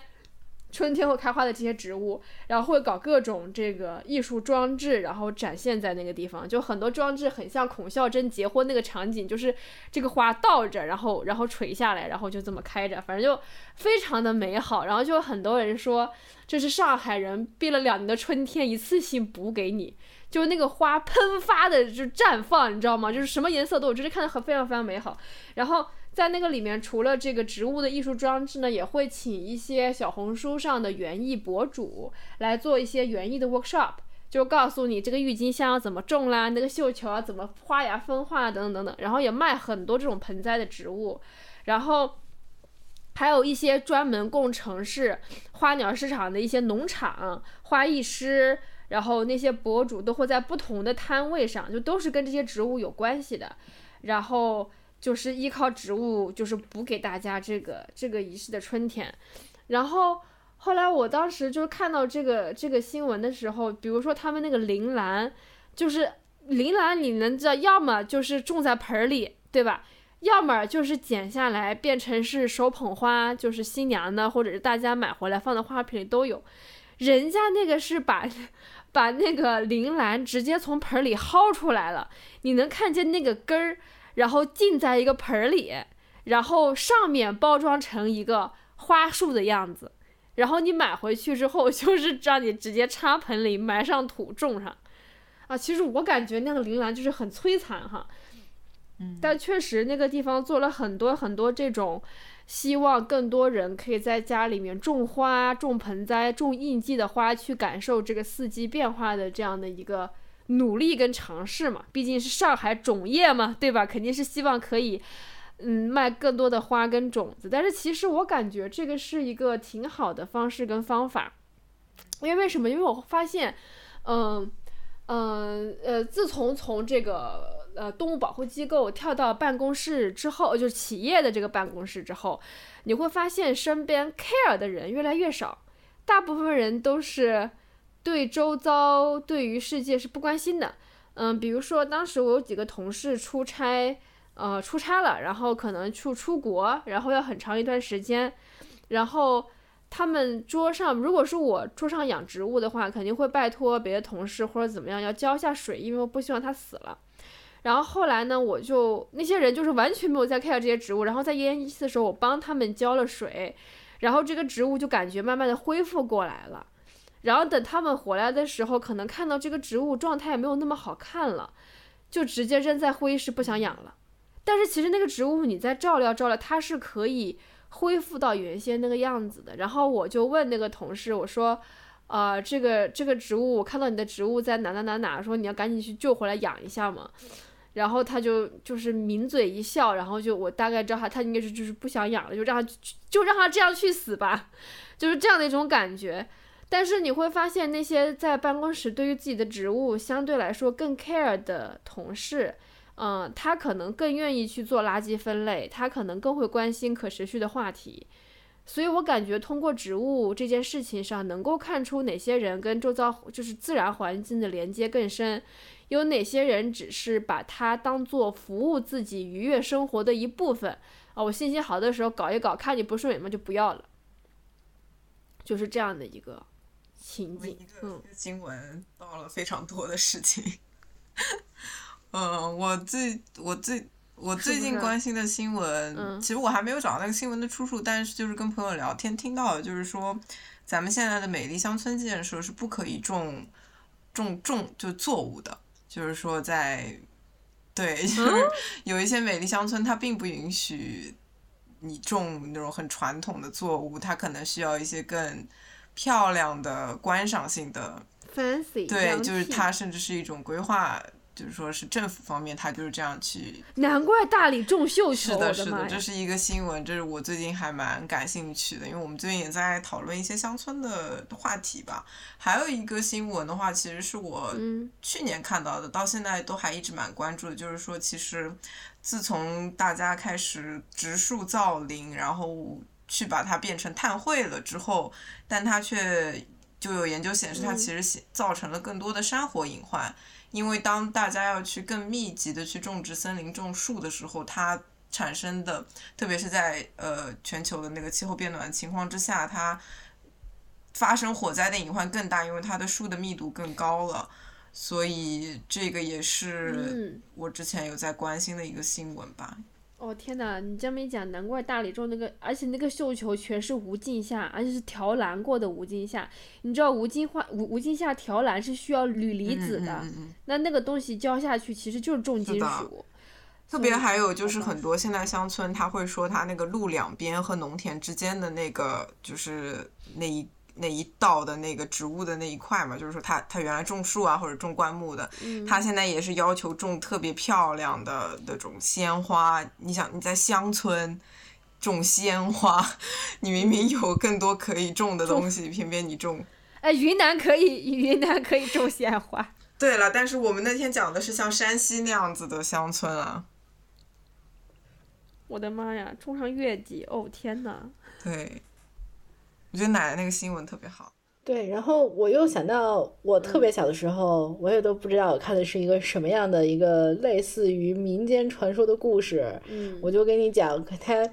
春天会开花的这些植物，然后会搞各种这个艺术装置，然后展现在那个地方。就很多装置很像孔孝真结婚那个场景，就是这个花倒着，然后然后垂下来，然后就这么开着，反正就非常的美好。然后就很多人说，这是上海人闭了两年的春天一次性补给你，就那个花喷发的就绽放，你知道吗？就是什么颜色都有，就是看的很非常非常美好。然后。在那个里面，除了这个植物的艺术装置呢，也会请一些小红书上的园艺博主来做一些园艺的 workshop，就告诉你这个郁金香要怎么种啦，那个绣球啊怎么花芽分化等等等等。然后也卖很多这种盆栽的植物，然后还有一些专门供城市花鸟市场的一些农场花艺师，然后那些博主都会在不同的摊位上，就都是跟这些植物有关系的，然后。就是依靠植物，就是补给大家这个这个仪式的春天。然后后来我当时就是看到这个这个新闻的时候，比如说他们那个铃兰，就是铃兰，你能知道，要么就是种在盆里，对吧？要么就是剪下来变成是手捧花，就是新娘的，或者是大家买回来放在花瓶里都有。人家那个是把把那个铃兰直接从盆里薅出来了，你能看见那个根儿。然后浸在一个盆儿里，然后上面包装成一个花束的样子，然后你买回去之后，就是让你直接插盆里埋上土种上。啊，其实我感觉那个铃兰就是很摧残哈，嗯，但确实那个地方做了很多很多这种，希望更多人可以在家里面种花、种盆栽、种应季的花，去感受这个四季变化的这样的一个。努力跟尝试嘛，毕竟是上海种业嘛，对吧？肯定是希望可以，嗯，卖更多的花跟种子。但是其实我感觉这个是一个挺好的方式跟方法，因为为什么？因为我发现，嗯嗯呃，自从从这个呃动物保护机构跳到办公室之后，就是企业的这个办公室之后，你会发现身边 care 的人越来越少，大部分人都是。对周遭、对于世界是不关心的，嗯，比如说当时我有几个同事出差，呃，出差了，然后可能出出国，然后要很长一段时间，然后他们桌上，如果是我桌上养植物的话，肯定会拜托别的同事或者怎么样要浇一下水，因为我不希望它死了。然后后来呢，我就那些人就是完全没有在 care 这些植物，然后在奄奄一息的时候，我帮他们浇了水，然后这个植物就感觉慢慢的恢复过来了。然后等他们回来的时候，可能看到这个植物状态没有那么好看了，就直接扔在会议室不想养了。但是其实那个植物你再照料照料，它是可以恢复到原先那个样子的。然后我就问那个同事，我说，呃，这个这个植物，我看到你的植物在哪哪哪哪，说你要赶紧去救回来养一下嘛。然后他就就是抿嘴一笑，然后就我大概知道他他应该是就是不想养了，就让他就让他这样去死吧，就是这样的一种感觉。但是你会发现，那些在办公室对于自己的职务相对来说更 care 的同事，嗯，他可能更愿意去做垃圾分类，他可能更会关心可持续的话题。所以我感觉通过植物这件事情上，能够看出哪些人跟周遭就是自然环境的连接更深，有哪些人只是把它当做服务自己愉悦生活的一部分啊。我心情好的时候搞一搞，看你不顺眼嘛就不要了，就是这样的一个。情景，嗯，新闻到了非常多的事情。嗯，我最我最我最近关心的新闻，其实我还没有找到那个新闻的出处，但是就是跟朋友聊天听到的，就是说咱们现在的美丽乡村建设是不可以种种种就作物的，就是说在对，就是 有一些美丽乡村它并不允许你种那种很传统的作物，它可能需要一些更。漂亮的观赏性的，fancy，对，就是它甚至是一种规划，就是说是政府方面，它就是这样去。难怪大理种绣球，是的，是的，这是一个新闻，这是我最近还蛮感兴趣的，因为我们最近也在讨论一些乡村的话题吧。还有一个新闻的话，其实是我去年看到的，到现在都还一直蛮关注的，就是说，其实自从大家开始植树造林，然后。去把它变成碳汇了之后，但它却就有研究显示，它其实造成了更多的山火隐患。因为当大家要去更密集的去种植森林、种树的时候，它产生的，特别是在呃全球的那个气候变暖情况之下，它发生火灾的隐患更大，因为它的树的密度更高了。所以这个也是我之前有在关心的一个新闻吧。哦天哪，你这么一讲，难怪大理种那个，而且那个绣球全是无尽夏，而且是调蓝过的无尽夏。你知道无尽化无无尽下调蓝是需要铝离子的，那那个东西浇下去其实就是重金属。特别还有就是很多现在乡村，他会说他那个路两边和农田之间的那个就是那一。那一道的那个植物的那一块嘛，就是说他他原来种树啊或者种灌木的，他现在也是要求种特别漂亮的那种鲜花。你想你在乡村种鲜花，你明明有更多可以种的东西，偏偏你种。哎，云南可以，云南可以种鲜花。对了，但是我们那天讲的是像山西那样子的乡村啊。我的妈呀，种上月季，哦天呐。对。我觉得奶奶那个新闻特别好。对，然后我又想到，我特别小的时候，我也都不知道我看的是一个什么样的一个类似于民间传说的故事。嗯，我就给你讲，他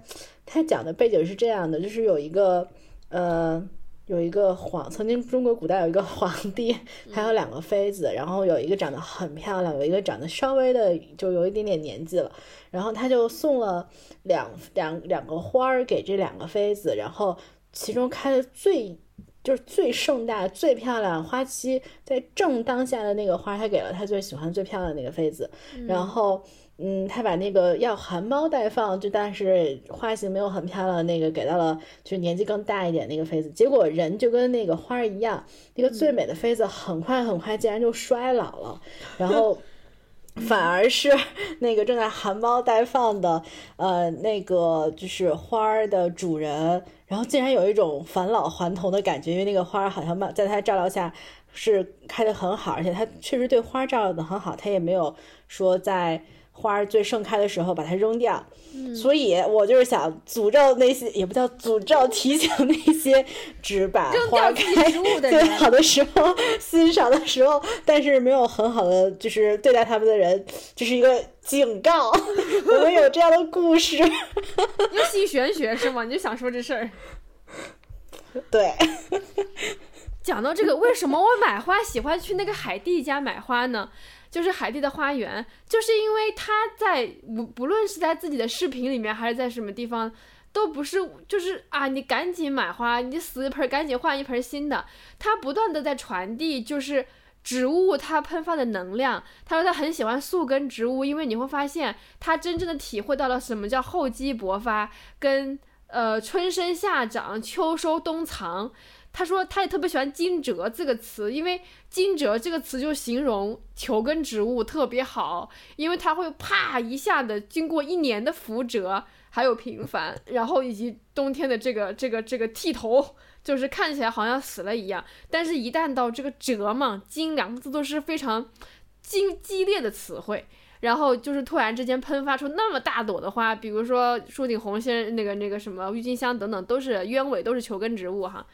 他讲的背景是这样的，就是有一个呃，有一个皇，曾经中国古代有一个皇帝，还有两个妃子，然后有一个长得很漂亮，有一个长得稍微的就有一点点年纪了，然后他就送了两两两个花儿给这两个妃子，然后。其中开的最就是最盛大、最漂亮花期在正当下的那个花，他给了他最喜欢、最漂亮的那个妃子，然后。嗯，他把那个要含苞待放，就但是花型没有很漂亮的那个给到了，就是年纪更大一点那个妃子。结果人就跟那个花一样，那个最美的妃子很快很快竟然就衰老了，然后反而是那个正在含苞待放的呃那个就是花儿的主人，然后竟然有一种返老还童的感觉，因为那个花儿好像在他照料下是开的很好，而且他确实对花照料的很好，他也没有说在。花儿最盛开的时候把它扔掉，所以我就是想诅咒那些，也不叫诅咒，提醒那些只把花开最好的时候欣赏的时候，但是没有很好的就是对待他们的人，这是一个警告。我们有这样的故事，又信玄学是吗？你就想说这事儿？对。讲到这个，为什么我买花喜欢去那个海蒂家买花呢？就是海蒂的花园，就是因为他在不不论是在自己的视频里面，还是在什么地方，都不是就是啊，你赶紧买花，你死一盆赶紧换一盆新的。他不断的在传递，就是植物它喷发的能量。他说他很喜欢宿根植物，因为你会发现他真正的体会到了什么叫厚积薄发，跟呃春生夏长秋收冬藏。他说，他也特别喜欢“惊蛰”这个词，因为“惊蛰”这个词就形容球根植物特别好，因为它会啪一下的经过一年的浮蛰，还有平凡，然后以及冬天的这个这个这个剃头，就是看起来好像死了一样。但是，一旦到这个“蛰”嘛，“惊”两个字都是非常激激烈的词汇，然后就是突然之间喷发出那么大朵的花，比如说树顶红先那个那个什么郁金香等等，都是鸢尾，都是球根植物哈。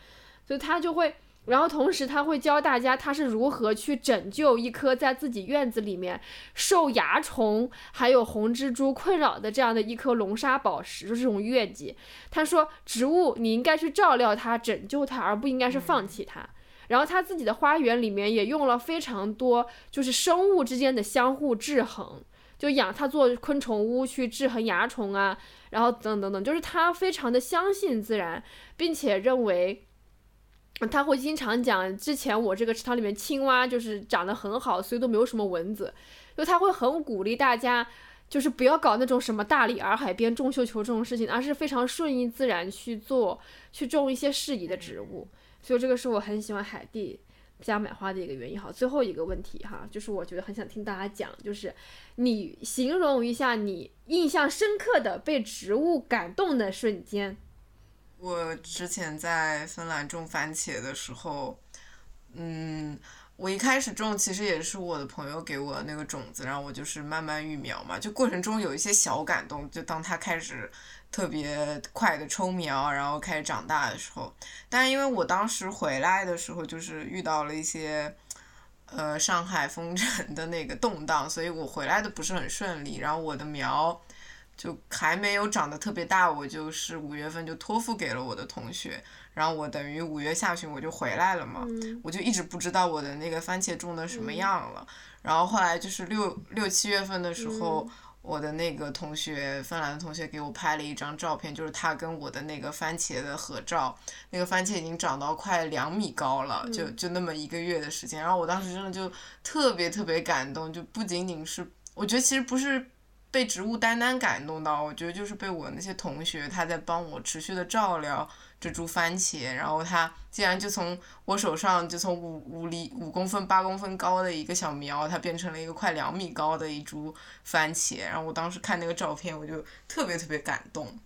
所以他就会，然后同时他会教大家他是如何去拯救一棵在自己院子里面受蚜虫还有红蜘蛛困扰的这样的一颗龙沙宝石，就是这种月季。他说，植物你应该去照料它，拯救它，而不应该是放弃它。然后他自己的花园里面也用了非常多，就是生物之间的相互制衡，就养它做昆虫屋去制衡蚜虫啊，然后等等等，就是他非常的相信自然，并且认为。他会经常讲，之前我这个池塘里面青蛙就是长得很好，所以都没有什么蚊子。就他会很鼓励大家，就是不要搞那种什么大理洱海边种绣球这种事情，而是非常顺应自然去做，去种一些适宜的植物。所以这个是我很喜欢海地家买花的一个原因。好，最后一个问题哈，就是我觉得很想听大家讲，就是你形容一下你印象深刻的被植物感动的瞬间。我之前在芬兰种番茄的时候，嗯，我一开始种其实也是我的朋友给我那个种子，然后我就是慢慢育苗嘛，就过程中有一些小感动，就当它开始特别快的抽苗，然后开始长大的时候，但因为我当时回来的时候就是遇到了一些，呃，上海封城的那个动荡，所以我回来的不是很顺利，然后我的苗。就还没有长得特别大，我就是五月份就托付给了我的同学，然后我等于五月下旬我就回来了嘛，我就一直不知道我的那个番茄种的什么样了，然后后来就是六六七月份的时候，我的那个同学，芬兰的同学给我拍了一张照片，就是他跟我的那个番茄的合照，那个番茄已经长到快两米高了，就就那么一个月的时间，然后我当时真的就特别特别感动，就不仅仅是，我觉得其实不是。被植物单单感动到，我觉得就是被我那些同学，他在帮我持续的照料这株番茄，然后他竟然就从我手上就从五五厘五公分八公分高的一个小苗，它变成了一个快两米高的一株番茄，然后我当时看那个照片，我就特别特别感动。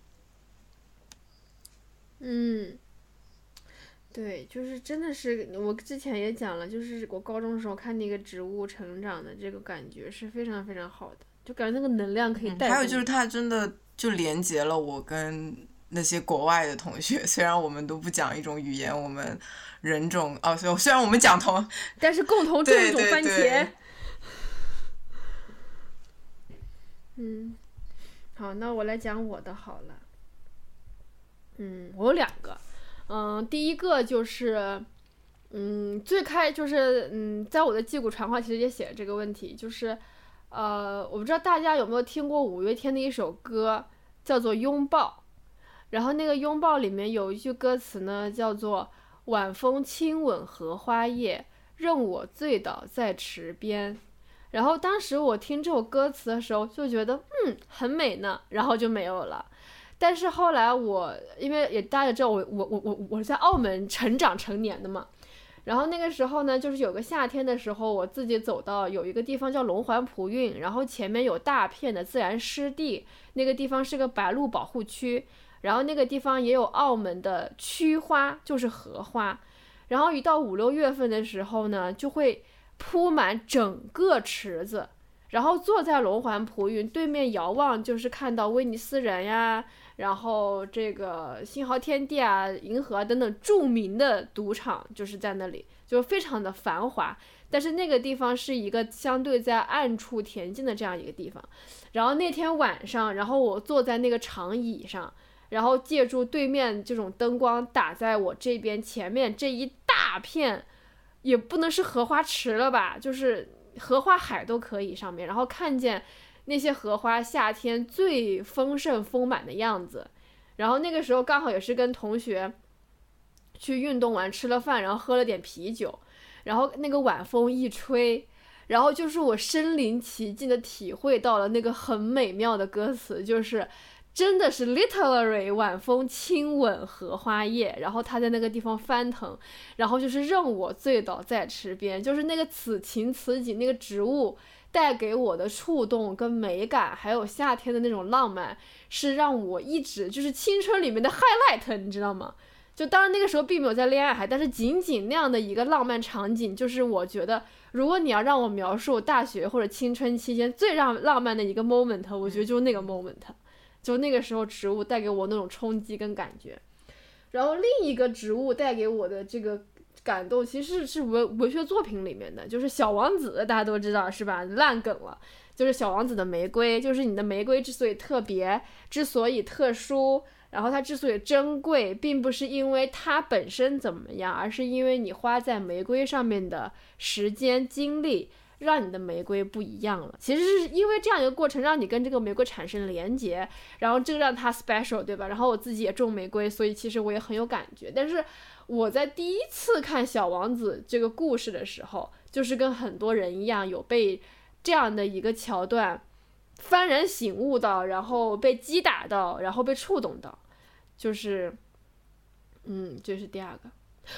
嗯，对，就是真的是我之前也讲了，就是我高中的时候看那个植物成长的这个感觉是非常非常好的。就感觉那个能量可以带。还有就是，它真的就连接了我跟那些国外的同学。虽然我们都不讲一种语言，我们人种哦，虽虽然我们讲同，但是共同种一种番茄。嗯，好，那我来讲我的好了。嗯，我有两个。嗯，第一个就是，嗯，最开就是嗯，在我的击鼓传话其实也写了这个问题，就是。呃，我不知道大家有没有听过五月天的一首歌，叫做《拥抱》。然后那个《拥抱》里面有一句歌词呢，叫做“晚风轻吻荷花叶，任我醉倒在池边。然后当时我听这首歌词的时候，就觉得嗯很美呢，然后就没有了。但是后来我因为也大家知道我我我我我是在澳门成长成年的嘛，然后那个时候呢，就是有个夏天的时候，我自己走到有一个地方叫龙环葡韵，然后前面有大片的自然湿地，那个地方是个白鹭保护区。然后那个地方也有澳门的区花，就是荷花。然后一到五六月份的时候呢，就会铺满整个池子。然后坐在龙环葡韵对面遥望，就是看到威尼斯人呀，然后这个星豪天地啊、银河等等著名的赌场，就是在那里，就非常的繁华。但是那个地方是一个相对在暗处恬静的这样一个地方。然后那天晚上，然后我坐在那个长椅上。然后借助对面这种灯光打在我这边前面这一大片，也不能是荷花池了吧，就是荷花海都可以上面。然后看见那些荷花夏天最丰盛丰满的样子。然后那个时候刚好也是跟同学去运动完吃了饭，然后喝了点啤酒，然后那个晚风一吹，然后就是我身临其境的体会到了那个很美妙的歌词，就是。真的是 literally 晚风轻吻荷花叶，然后它在那个地方翻腾，然后就是任我醉倒在池边，就是那个此情此景，那个植物带给我的触动跟美感，还有夏天的那种浪漫，是让我一直就是青春里面的 highlight，你知道吗？就当然那个时候并没有在恋爱，还但是仅仅那样的一个浪漫场景，就是我觉得如果你要让我描述大学或者青春期间最让浪漫的一个 moment，我觉得就是那个 moment。就那个时候，植物带给我那种冲击跟感觉，然后另一个植物带给我的这个感动，其实是文文学作品里面的，就是《小王子》，大家都知道是吧？烂梗了，就是《小王子》的玫瑰，就是你的玫瑰之所以特别，之所以特殊，然后它之所以珍贵，并不是因为它本身怎么样，而是因为你花在玫瑰上面的时间精力。让你的玫瑰不一样了，其实是因为这样一个过程，让你跟这个玫瑰产生连接，然后这个让它 special，对吧？然后我自己也种玫瑰，所以其实我也很有感觉。但是我在第一次看《小王子》这个故事的时候，就是跟很多人一样，有被这样的一个桥段幡然醒悟到，然后被击打到，然后被触动到，就是，嗯，这是第二个。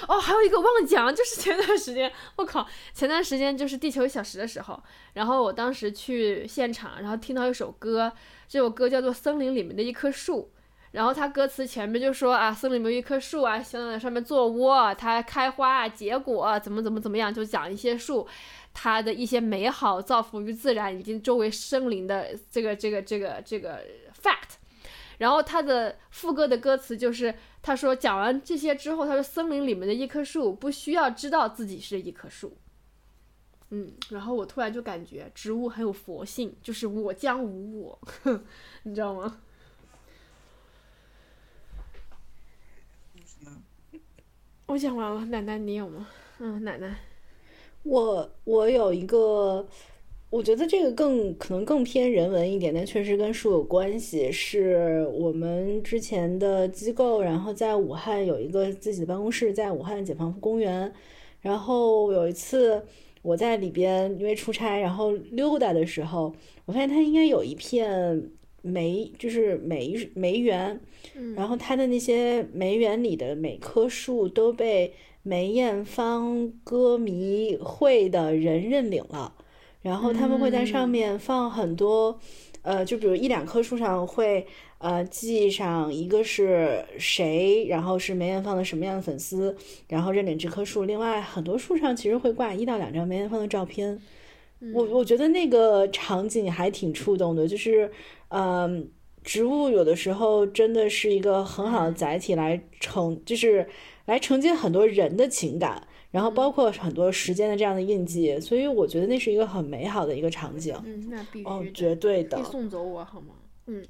哦，还有一个忘讲，就是前段时间，我靠，前段时间就是《地球一小时》的时候，然后我当时去现场，然后听到一首歌，这首歌叫做《森林里面的一棵树》，然后它歌词前面就说啊，森林里面有一棵树啊，想在上面做窝，它开花结果，怎么怎么怎么样，就讲一些树，它的一些美好，造福于自然以及周围森林的这个这个这个这个 fact。然后它的副歌的歌词就是，他说讲完这些之后，他说森林里面的一棵树不需要知道自己是一棵树，嗯，然后我突然就感觉植物很有佛性，就是我将无我，你知道吗？我讲完了，奶奶你有吗？嗯，奶奶，我我有一个。我觉得这个更可能更偏人文一点，但确实跟树有关系。是我们之前的机构，然后在武汉有一个自己的办公室，在武汉解放公园。然后有一次我在里边因为出差，然后溜达的时候，我发现它应该有一片梅，就是梅梅园。然后它的那些梅园里的每棵树都被梅艳芳歌迷会的人认领了。然后他们会在上面放很多，呃，就比如一两棵树上会呃记上一个是谁，然后是梅艳芳的什么样的粉丝，然后认领这棵树。另外很多树上其实会挂一到两张梅艳芳的照片。我我觉得那个场景还挺触动的，就是嗯，植物有的时候真的是一个很好的载体来承，就是来承接很多人的情感。然后包括很多时间的这样的印记，所以我觉得那是一个很美好的一个场景。嗯，那必须哦，绝对的。送走我好吗？嗯。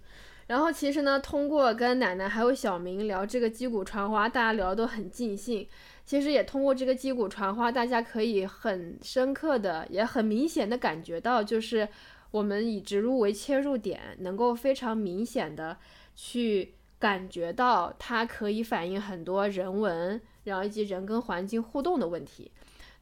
然后其实呢，通过跟奶奶还有小明聊这个击鼓传花，大家聊得很尽兴。其实也通过这个击鼓传花，大家可以很深刻的，也很明显的感觉到，就是我们以植入为切入点，能够非常明显的去感觉到它可以反映很多人文。然后以及人跟环境互动的问题。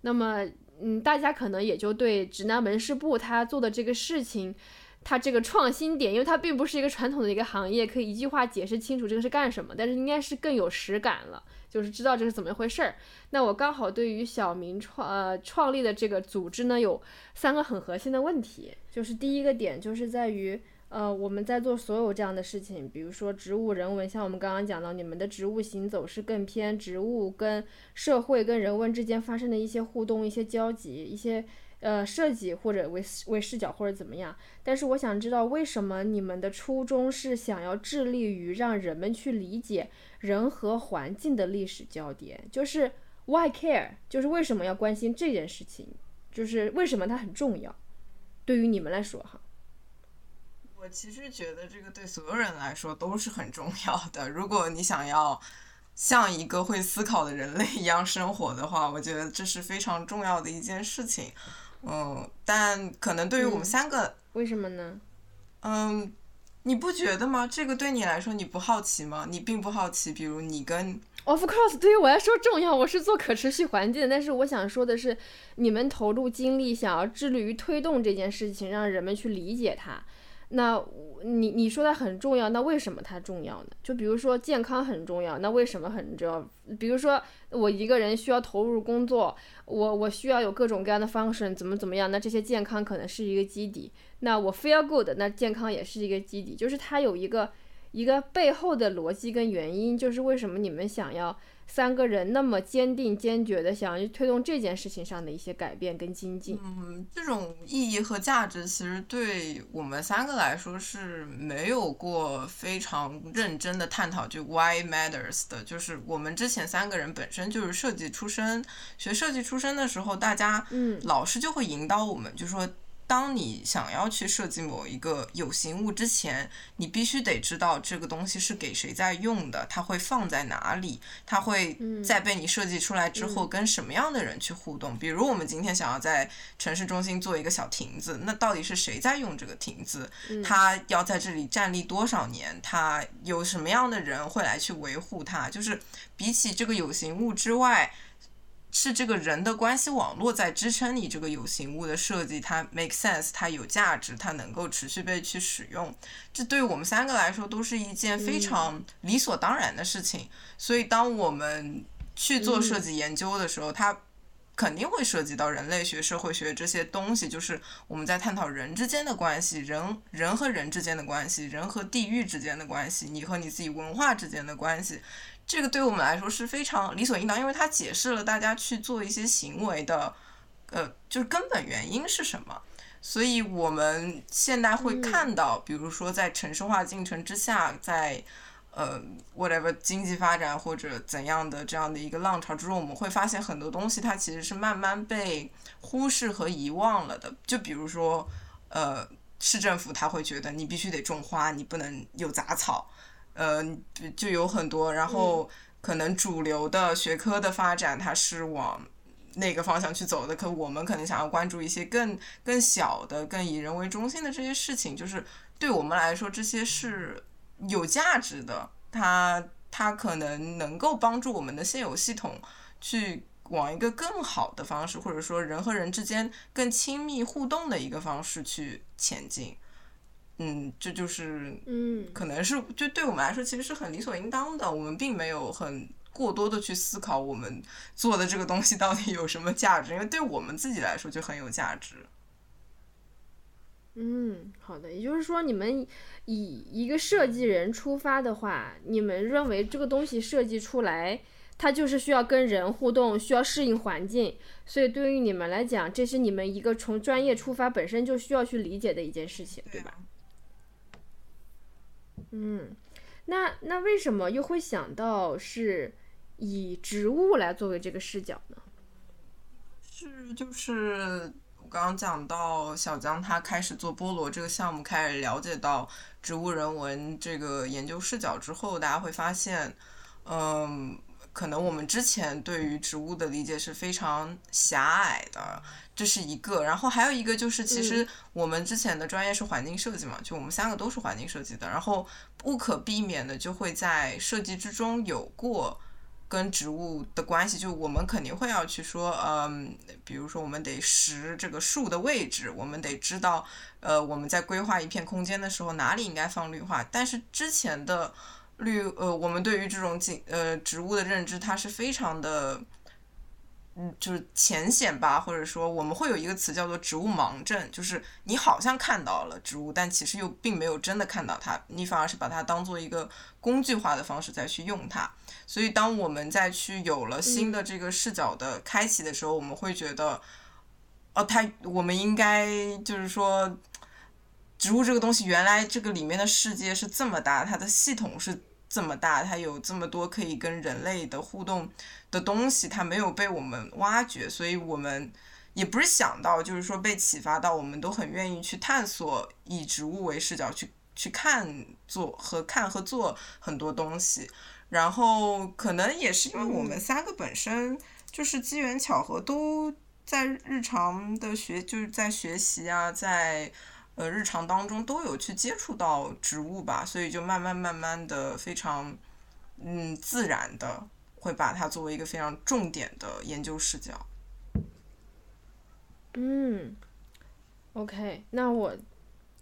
那么，嗯，大家可能也就对直男门市部他做的这个事情，他这个创新点，因为它并不是一个传统的一个行业，可以一句话解释清楚这个是干什么，但是应该是更有实感了，就是知道这是怎么一回事儿。那我刚好对于小明创呃创立的这个组织呢，有三个很核心的问题，就是第一个点就是在于。呃，我们在做所有这样的事情，比如说植物人文，像我们刚刚讲到，你们的植物行走是更偏植物跟社会跟人文之间发生的一些互动、一些交集、一些呃设计或者为为视角或者怎么样。但是我想知道，为什么你们的初衷是想要致力于让人们去理解人和环境的历史交叠？就是 why care？就是为什么要关心这件事情？就是为什么它很重要？对于你们来说，哈。我其实觉得这个对所有人来说都是很重要的。如果你想要像一个会思考的人类一样生活的话，我觉得这是非常重要的一件事情。嗯，但可能对于我们三个，为什么呢？嗯，你不觉得吗？这个对你来说你不好奇吗？你并不好奇，比如你跟 Of course，对于我来说重要。我是做可持续环境的，但是我想说的是，你们投入精力想要致力于推动这件事情，让人们去理解它。那你你说它很重要，那为什么它重要呢？就比如说健康很重要，那为什么很重要？比如说我一个人需要投入工作，我我需要有各种各样的 function，怎么怎么样？那这些健康可能是一个基底。那我 feel good，那健康也是一个基底，就是它有一个一个背后的逻辑跟原因，就是为什么你们想要。三个人那么坚定坚决的想要去推动这件事情上的一些改变跟精进，嗯，这种意义和价值其实对我们三个来说是没有过非常认真的探讨，就 why matters 的。就是我们之前三个人本身就是设计出身，学设计出身的时候，大家嗯，老师就会引导我们，就说。当你想要去设计某一个有形物之前，你必须得知道这个东西是给谁在用的，它会放在哪里，它会在被你设计出来之后跟什么样的人去互动。比如我们今天想要在城市中心做一个小亭子，那到底是谁在用这个亭子？它要在这里站立多少年？它有什么样的人会来去维护它？就是比起这个有形物之外。是这个人的关系网络在支撑你这个有形物的设计，它 make sense，它有价值，它能够持续被去使用。这对于我们三个来说都是一件非常理所当然的事情。所以，当我们去做设计研究的时候，它肯定会涉及到人类学、社会学这些东西，就是我们在探讨人之间的关系，人人和人之间的关系，人和地域之间的关系，你和你自己文化之间的关系。这个对我们来说是非常理所应当，因为它解释了大家去做一些行为的，呃，就是根本原因是什么。所以我们现在会看到，比如说在城市化进程之下，在呃 whatever 经济发展或者怎样的这样的一个浪潮之中，我们会发现很多东西它其实是慢慢被忽视和遗忘了的。就比如说，呃，市政府他会觉得你必须得种花，你不能有杂草。呃，就有很多，然后可能主流的学科的发展，它是往那个方向去走的。可我们可能想要关注一些更更小的、更以人为中心的这些事情，就是对我们来说，这些是有价值的。它它可能能够帮助我们的现有系统去往一个更好的方式，或者说人和人之间更亲密互动的一个方式去前进。嗯，这就是，嗯，可能是就对我们来说，其实是很理所应当的。我们并没有很过多的去思考我们做的这个东西到底有什么价值，因为对我们自己来说就很有价值。嗯，好的，也就是说，你们以一个设计人出发的话，你们认为这个东西设计出来，它就是需要跟人互动，需要适应环境，所以对于你们来讲，这是你们一个从专业出发本身就需要去理解的一件事情，对吧？嗯，那那为什么又会想到是以植物来作为这个视角呢？是就是我刚刚讲到小江他开始做菠萝这个项目，开始了解到植物人文这个研究视角之后，大家会发现，嗯。可能我们之前对于植物的理解是非常狭隘的，这是一个。然后还有一个就是，其实我们之前的专业是环境设计嘛，就我们三个都是环境设计的。然后不可避免的就会在设计之中有过跟植物的关系，就我们肯定会要去说，嗯，比如说我们得识这个树的位置，我们得知道，呃，我们在规划一片空间的时候哪里应该放绿化。但是之前的绿，呃，我们对于这种景，呃，植物的认知，它是非常的。嗯，就是浅显吧，或者说我们会有一个词叫做植物盲症，就是你好像看到了植物，但其实又并没有真的看到它，你反而是把它当做一个工具化的方式再去用它。所以当我们再去有了新的这个视角的开启的时候，我们会觉得，哦，它我们应该就是说，植物这个东西原来这个里面的世界是这么大，它的系统是。这么大，它有这么多可以跟人类的互动的东西，它没有被我们挖掘，所以我们也不是想到，就是说被启发到，我们都很愿意去探索，以植物为视角去去看做和看和做很多东西。然后可能也是因为我们三个本身就是机缘巧合，都在日常的学，就是在学习啊，在。呃，日常当中都有去接触到植物吧，所以就慢慢慢慢的非常，嗯，自然的会把它作为一个非常重点的研究视角。嗯，OK，那我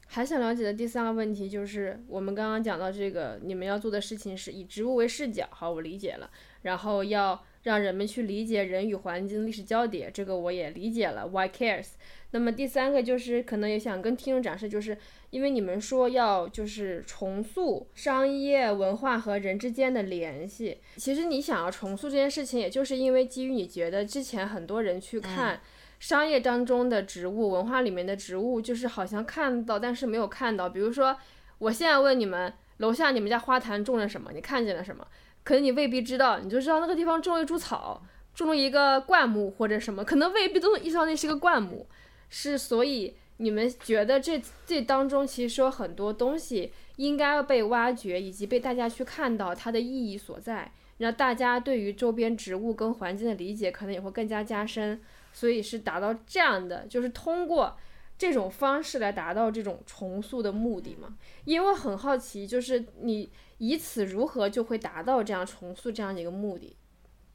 还想了解的第三个问题就是，我们刚刚讲到这个，你们要做的事情是以植物为视角，好，我理解了，然后要让人们去理解人与环境历史交叠，这个我也理解了，Why cares？那么第三个就是可能也想跟听众展示，就是因为你们说要就是重塑商业文化和人之间的联系。其实你想要重塑这件事情，也就是因为基于你觉得之前很多人去看商业当中的植物，文化里面的植物，就是好像看到但是没有看到。比如说，我现在问你们，楼下你们家花坛种了什么？你看见了什么？可能你未必知道，你就知道那个地方种了一株草，种了一个灌木或者什么，可能未必都意识到那是个灌木。是，所以你们觉得这这当中其实有很多东西应该被挖掘，以及被大家去看到它的意义所在，让大家对于周边植物跟环境的理解可能也会更加加深。所以是达到这样的，就是通过这种方式来达到这种重塑的目的嘛？因为很好奇，就是你以此如何就会达到这样重塑这样的一个目的？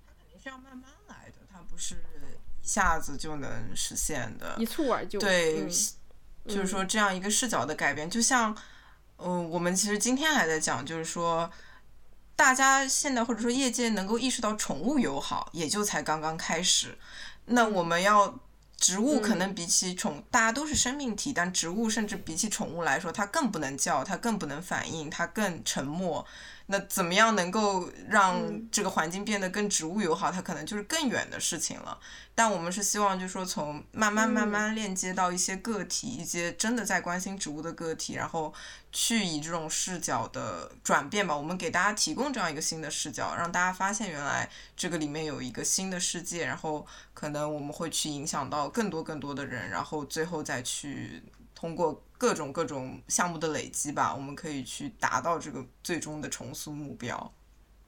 它肯定是要慢慢来的，它不是。一下子就能实现的，一蹴而就。对，就是说这样一个视角的改变，就像，嗯，我们其实今天还在讲，就是说，大家现在或者说业界能够意识到宠物友好，也就才刚刚开始。那我们要，植物可能比起宠，大家都是生命体，但植物甚至比起宠物来说，它更不能叫，它更不能反应，它更沉默。那怎么样能够让这个环境变得跟植物友好？它可能就是更远的事情了。但我们是希望，就是说，从慢慢慢慢链接到一些个体，一些真的在关心植物的个体，然后去以这种视角的转变吧。我们给大家提供这样一个新的视角，让大家发现原来这个里面有一个新的世界，然后可能我们会去影响到更多更多的人，然后最后再去通过。各种各种项目的累积吧，我们可以去达到这个最终的重塑目标。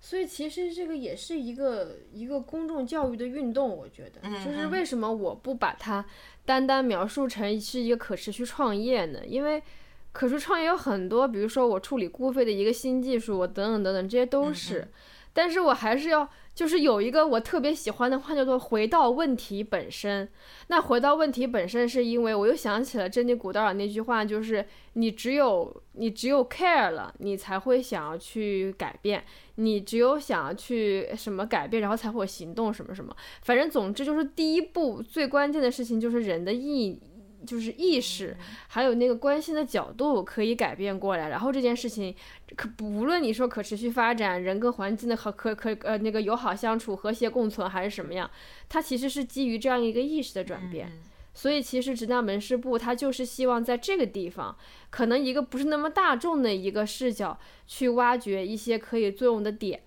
所以其实这个也是一个一个公众教育的运动，我觉得，就是为什么我不把它单单描述成是一个可持续创业呢？因为可持续创业有很多，比如说我处理固废的一个新技术，我等等等等，这些都是，但是我还是要。就是有一个我特别喜欢的话，叫做“回到问题本身”。那回到问题本身，是因为我又想起了珍妮古道尔那句话，就是你只有你只有 care 了，你才会想要去改变，你只有想要去什么改变，然后才会行动什么什么。反正总之就是第一步最关键的事情就是人的意义。就是意识，还有那个关心的角度可以改变过来，然后这件事情，可无论你说可持续发展、人跟环境的和可可呃那个友好相处、和谐共存还是什么样，它其实是基于这样一个意识的转变。所以其实直到门市部，它就是希望在这个地方，可能一个不是那么大众的一个视角，去挖掘一些可以作用的点，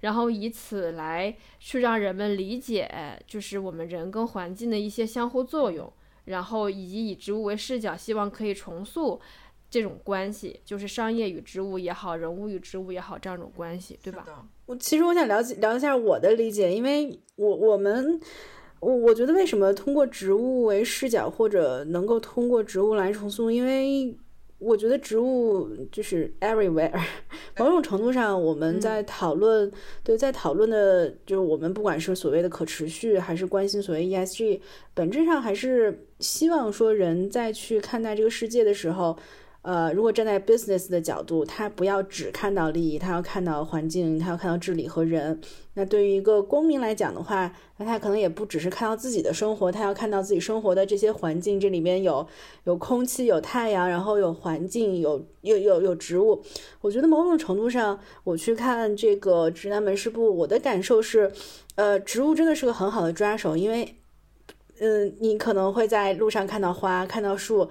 然后以此来去让人们理解，就是我们人跟环境的一些相互作用。然后以及以植物为视角，希望可以重塑这种关系，就是商业与植物也好，人物与植物也好这样一种关系，对吧？我其实我想了解聊一下我的理解，因为我我们我我觉得为什么通过植物为视角，或者能够通过植物来重塑，因为我觉得植物就是 everywhere，某种程度上我们在讨论，对，在讨论的就是我们不管是所谓的可持续，还是关心所谓 ESG，本质上还是希望说人在去看待这个世界的时候。呃，如果站在 business 的角度，他不要只看到利益，他要看到环境，他要看到治理和人。那对于一个公民来讲的话，那他可能也不只是看到自己的生活，他要看到自己生活的这些环境，这里面有有空气、有太阳，然后有环境、有有有有植物。我觉得某种程度上，我去看这个直男门市部，我的感受是，呃，植物真的是个很好的抓手，因为，嗯，你可能会在路上看到花，看到树。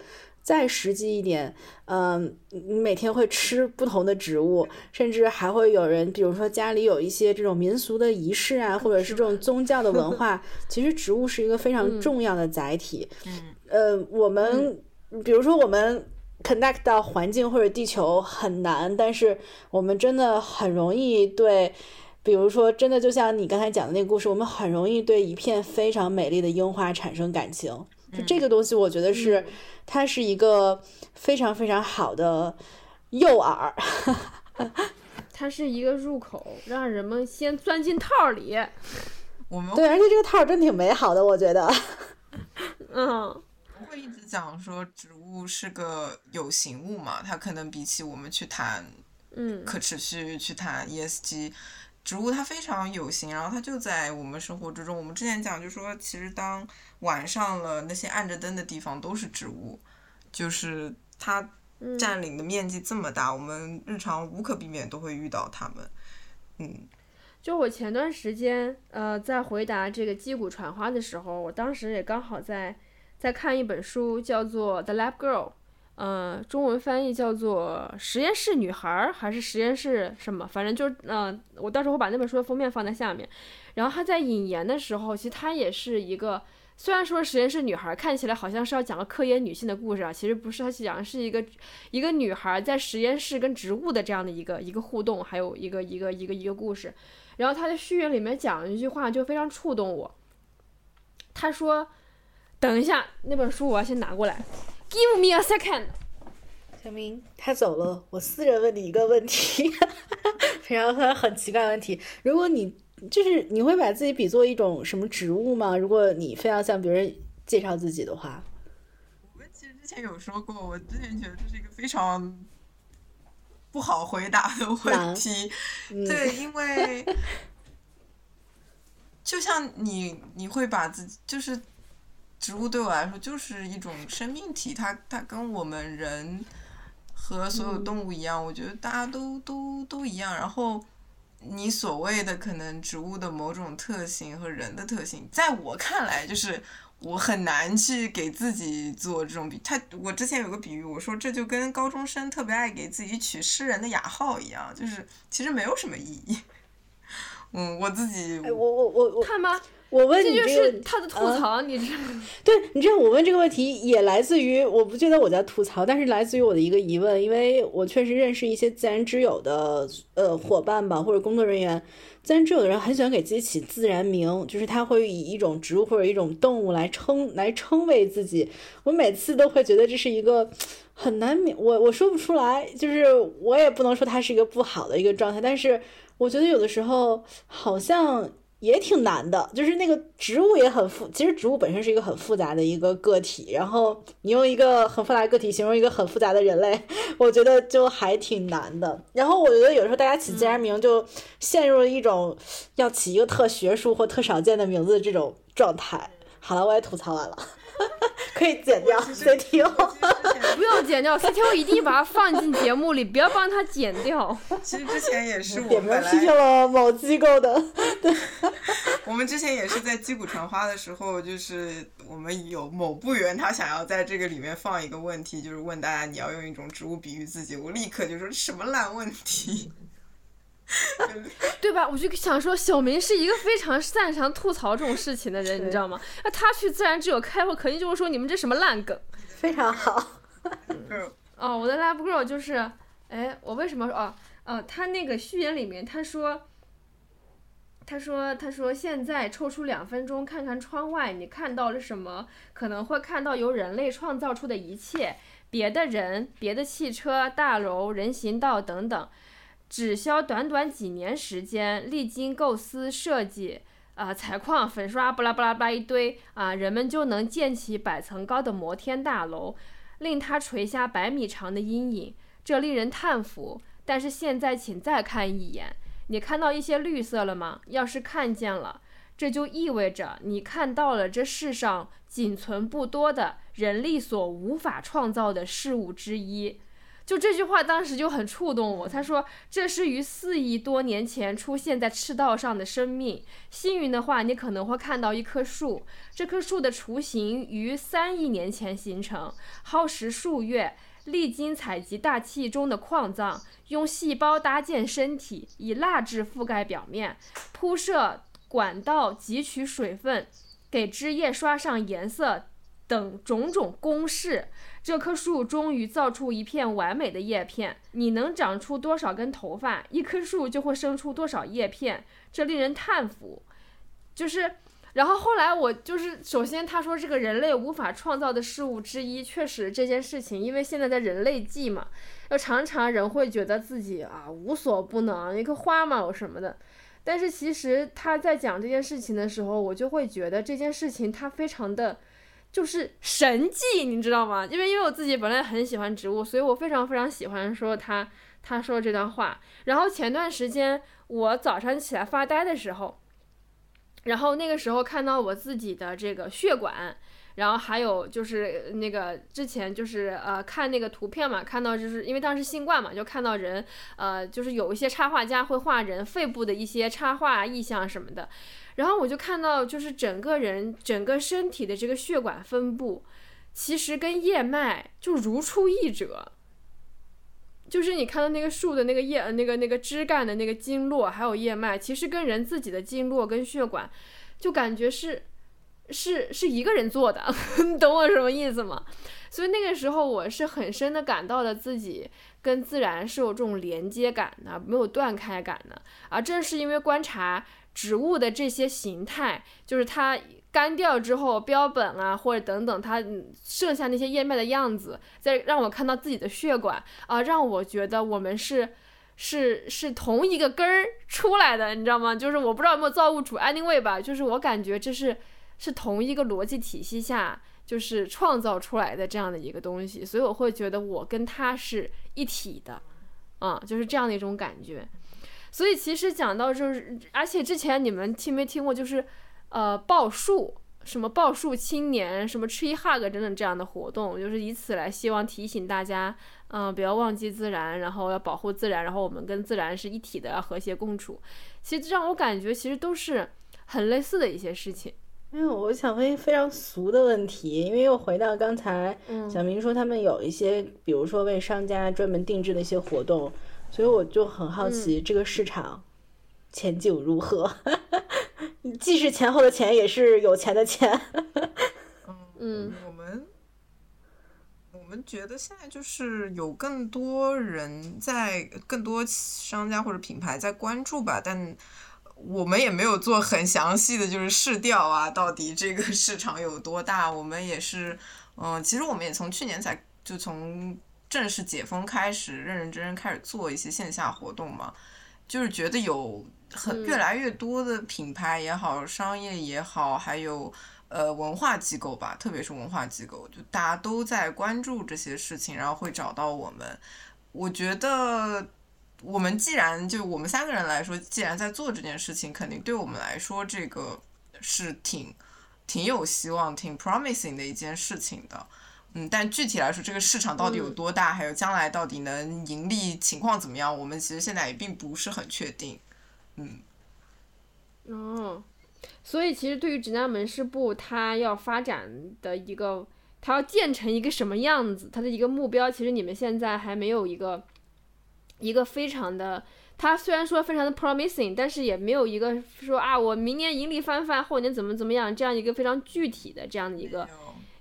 再实际一点，嗯，你每天会吃不同的植物，甚至还会有人，比如说家里有一些这种民俗的仪式啊，或者是这种宗教的文化，其实植物是一个非常重要的载体。嗯，呃，我们比如说我们 connect 到环境或者地球很难，但是我们真的很容易对，比如说真的就像你刚才讲的那个故事，我们很容易对一片非常美丽的樱花产生感情。就这个东西，我觉得是。它是一个非常非常好的诱饵，它是一个入口，让人们先钻进套里。我们对，而且这个套真挺美好的，我觉得。嗯，不会一直讲说植物是个有形物嘛？它可能比起我们去谈嗯可持续，去谈 ESG。植物它非常有形，然后它就在我们生活之中。我们之前讲就说，其实当晚上了，那些暗着灯的地方都是植物，就是它占领的面积这么大，我们日常无可避免都会遇到它们。嗯，就我前段时间呃在回答这个击鼓传花的时候，我当时也刚好在在看一本书，叫做《The Lab Girl》。嗯，中文翻译叫做《实验室女孩》还是实验室什么？反正就是，嗯，我到时候会把那本书的封面放在下面。然后他在引言的时候，其实他也是一个，虽然说实验室女孩看起来好像是要讲个科研女性的故事啊，其实不是，他讲的是一个一个女孩在实验室跟植物的这样的一个一个互动，还有一个一个一个一个故事。然后他在序言里面讲了一句话，就非常触动我。他说：“等一下，那本书我要先拿过来。” Give me a second，小明他走了，我私人问你一个问题，非常非常很奇怪的问题。如果你就是你会把自己比作一种什么植物吗？如果你非要向别人介绍自己的话，我们其实之前有说过，我之前觉得这是一个非常不好回答的问题。对，因为 就像你，你会把自己就是。植物对我来说就是一种生命体，它它跟我们人和所有动物一样，我觉得大家都都都一样。然后你所谓的可能植物的某种特性和人的特性，在我看来，就是我很难去给自己做这种比。他我之前有个比喻，我说这就跟高中生特别爱给自己取诗人的雅号一样，就是其实没有什么意义。嗯，我自己，我我我我看吧。我问你这就是他的吐槽，你知道？对，你知道我问这个问题也来自于，我不觉得我在吐槽，但是来自于我的一个疑问，因为我确实认识一些自然之友的呃伙伴吧，或者工作人员，自然之友的人很喜欢给自己起自然名，就是他会以一种植物或者一种动物来称来称谓自己，我每次都会觉得这是一个很难免，我我说不出来，就是我也不能说它是一个不好的一个状态，但是我觉得有的时候好像。也挺难的，就是那个植物也很复，其实植物本身是一个很复杂的一个个体，然后你用一个很复杂的个体形容一个很复杂的人类，我觉得就还挺难的。然后我觉得有时候大家起自然名就陷入了一种要起一个特学术或特少见的名字的这种状态。好了，我也吐槽完了。可以剪掉 CTO，不用剪掉 CTO，一定把它放进节目里，不要帮他剪掉。其实之前也是我点名批评了某机构的。对，我们之前也是在击鼓传花的时候，就是我们有某部员他想要在这个里面放一个问题，就是问大家你要用一种植物比喻自己，我立刻就说什么烂问题。对吧？我就想说，小明是一个非常擅长吐槽这种事情的人，你知道吗？那他去自然之友开会，肯定就会说你们这什么烂梗。非常好。哦，我的 Lab Girl 就是，哎，我为什么说哦哦，他那个序言里面他说，他说他说现在抽出两分钟看看窗外，你看到了什么？可能会看到由人类创造出的一切，别的人、别的汽车、大楼、人行道等等，只消短短几年时间，历经构思设计。啊，采矿、粉刷，巴拉巴拉巴拉一堆啊，人们就能建起百层高的摩天大楼，令它垂下百米长的阴影，这令人叹服。但是现在，请再看一眼，你看到一些绿色了吗？要是看见了，这就意味着你看到了这世上仅存不多的人力所无法创造的事物之一。就这句话当时就很触动我。他说：“这是于四亿多年前出现在赤道上的生命。幸运的话，你可能会看到一棵树。这棵树的雏形于三亿年前形成，耗时数月，历经采集大气中的矿藏，用细胞搭建身体，以蜡质覆盖表面，铺设管道汲取水分，给枝叶刷上颜色等种种公式。”这棵树终于造出一片完美的叶片。你能长出多少根头发，一棵树就会生出多少叶片，这令人叹服。就是，然后后来我就是，首先他说这个人类无法创造的事物之一，确实这件事情，因为现在在人类纪嘛，要常常人会觉得自己啊无所不能，一棵花嘛有什么的。但是其实他在讲这件事情的时候，我就会觉得这件事情它非常的。就是神迹，你知道吗？因为因为我自己本来很喜欢植物，所以我非常非常喜欢说他他说这段话。然后前段时间我早上起来发呆的时候，然后那个时候看到我自己的这个血管。然后还有就是那个之前就是呃看那个图片嘛，看到就是因为当时新冠嘛，就看到人呃就是有一些插画家会画人肺部的一些插画意象什么的，然后我就看到就是整个人整个身体的这个血管分布，其实跟叶脉就如出一辙，就是你看到那个树的那个叶那个那个枝干的那个经络还有叶脉，其实跟人自己的经络跟血管就感觉是。是是一个人做的，你懂我什么意思吗？所以那个时候我是很深的感到了自己跟自然是有这种连接感的，没有断开感的。而正是因为观察植物的这些形态，就是它干掉之后标本啊，或者等等它剩下那些叶脉的样子，再让我看到自己的血管啊，让我觉得我们是是是同一个根儿出来的，你知道吗？就是我不知道有没有造物主 anyway 吧，就是我感觉这是。是同一个逻辑体系下，就是创造出来的这样的一个东西，所以我会觉得我跟他是一体的，啊，就是这样的一种感觉。所以其实讲到就是，而且之前你们听没听过，就是呃报数，什么报数青年，什么 tree hug 等等这样的活动，就是以此来希望提醒大家，嗯，不要忘记自然，然后要保护自然，然后我们跟自然是一体的，要和谐共处。其实让我感觉，其实都是很类似的一些事情。因为我想问非常俗的问题，因为又回到刚才小明说他们有一些，比如说为商家专门定制的一些活动，所以我就很好奇这个市场前景如何？既是前后的钱，也是有钱的钱。嗯，我们我们觉得现在就是有更多人在，更多商家或者品牌在关注吧，但。我们也没有做很详细的就是试调啊，到底这个市场有多大？我们也是，嗯，其实我们也从去年才就从正式解封开始，认认真真开始做一些线下活动嘛，就是觉得有很越来越多的品牌也好，商业也好，还有呃文化机构吧，特别是文化机构，就大家都在关注这些事情，然后会找到我们。我觉得。我们既然就我们三个人来说，既然在做这件事情，肯定对我们来说这个是挺挺有希望、挺 promising 的一件事情的。嗯，但具体来说，这个市场到底有多大，还有将来到底能盈利情况怎么样，我们其实现在也并不是很确定。嗯。哦，所以其实对于指南门市部，它要发展的一个，它要建成一个什么样子，它的一个目标，其实你们现在还没有一个。一个非常的，它虽然说非常的 promising，但是也没有一个说啊，我明年盈利翻番，后年怎么怎么样，这样一个非常具体的这样的一个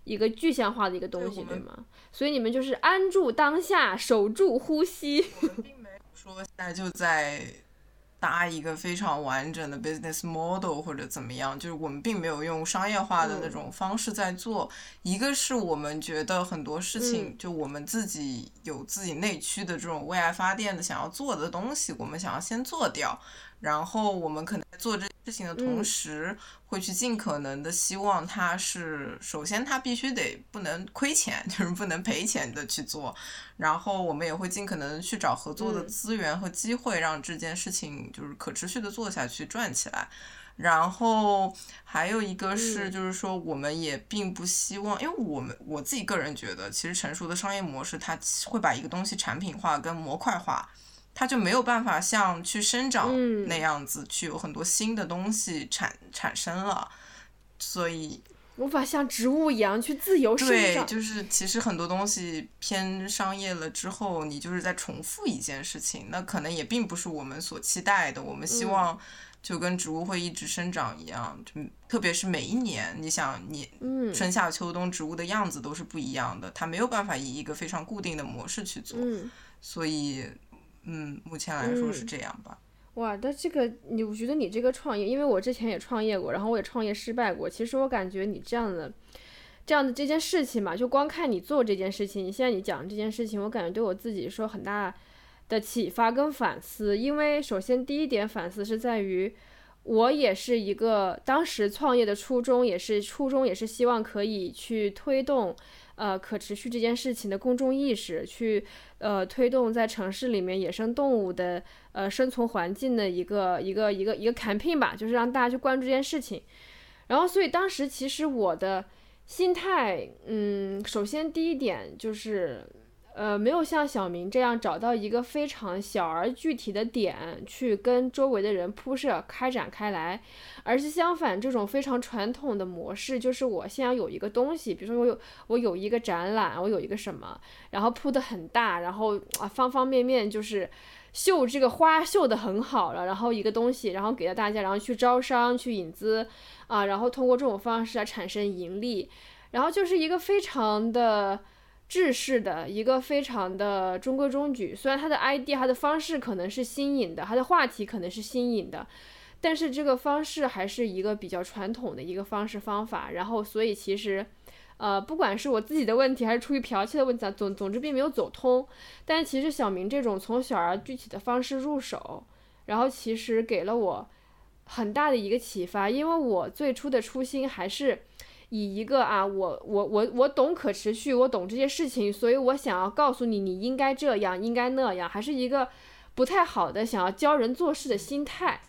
一个具象化的一个东西，对吗？所以你们就是安住当下，守住呼吸。并没有说现在就在搭一个非常完整的 business model 或者怎么样，就是我们并没有用商业化的那种方式在做。一个是我们觉得很多事情，就我们自己有自己内驱的这种为爱发电的想要做的东西，我们想要先做掉。然后我们可能做这事情的同时，会去尽可能的希望它是，首先它必须得不能亏钱，就是不能赔钱的去做。然后我们也会尽可能去找合作的资源和机会，让这件事情就是可持续的做下去，转起来。然后还有一个是，就是说我们也并不希望，因为我们我自己个人觉得，其实成熟的商业模式，它会把一个东西产品化跟模块化。它就没有办法像去生长那样子，去有很多新的东西产产生了，所以无法像植物一样去自由生长。对，就是其实很多东西偏商业了之后，你就是在重复一件事情，那可能也并不是我们所期待的。我们希望就跟植物会一直生长一样，就特别是每一年，你想你春夏秋冬植物的样子都是不一样的，它没有办法以一个非常固定的模式去做，所以。嗯，目前来说是这样吧。哇，但这个你，我觉得你这个创业，因为我之前也创业过，然后我也创业失败过。其实我感觉你这样的，这样的这件事情嘛，就光看你做这件事情，你现在你讲这件事情，我感觉对我自己说很大的启发跟反思。因为首先第一点反思是在于，我也是一个当时创业的初衷，也是初衷也是希望可以去推动。呃，可持续这件事情的公众意识，去呃推动在城市里面野生动物的呃生存环境的一个一个一个一个 campaign 吧，就是让大家去关注这件事情。然后，所以当时其实我的心态，嗯，首先第一点就是。呃，没有像小明这样找到一个非常小而具体的点去跟周围的人铺设开展开来，而是相反，这种非常传统的模式，就是我先要有一个东西，比如说我有我有一个展览，我有一个什么，然后铺的很大，然后啊方方面面就是绣这个花绣的很好了，然后一个东西，然后给到大家，然后去招商去引资啊，然后通过这种方式来产生盈利，然后就是一个非常的。制式的一个非常的中规中矩，虽然它的 ID 它的方式可能是新颖的，它的话题可能是新颖的，但是这个方式还是一个比较传统的一个方式方法。然后，所以其实，呃，不管是我自己的问题，还是出于剽窃的问题，总总之并没有走通。但其实小明这种从小而具体的方式入手，然后其实给了我很大的一个启发，因为我最初的初心还是。以一个啊，我我我我懂可持续，我懂这些事情，所以我想要告诉你，你应该这样，应该那样，还是一个不太好的想要教人做事的心态。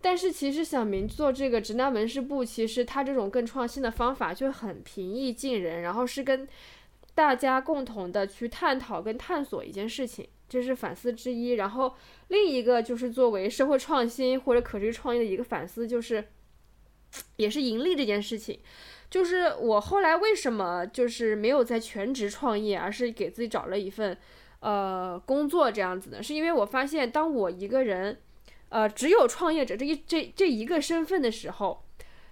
但是其实小明做这个直男文饰部，其实他这种更创新的方法就很平易近人，然后是跟大家共同的去探讨跟探索一件事情，这是反思之一。然后另一个就是作为社会创新或者可持续创业的一个反思，就是 也是盈利这件事情。就是我后来为什么就是没有在全职创业，而是给自己找了一份，呃，工作这样子的，是因为我发现，当我一个人，呃，只有创业者这一这这一个身份的时候，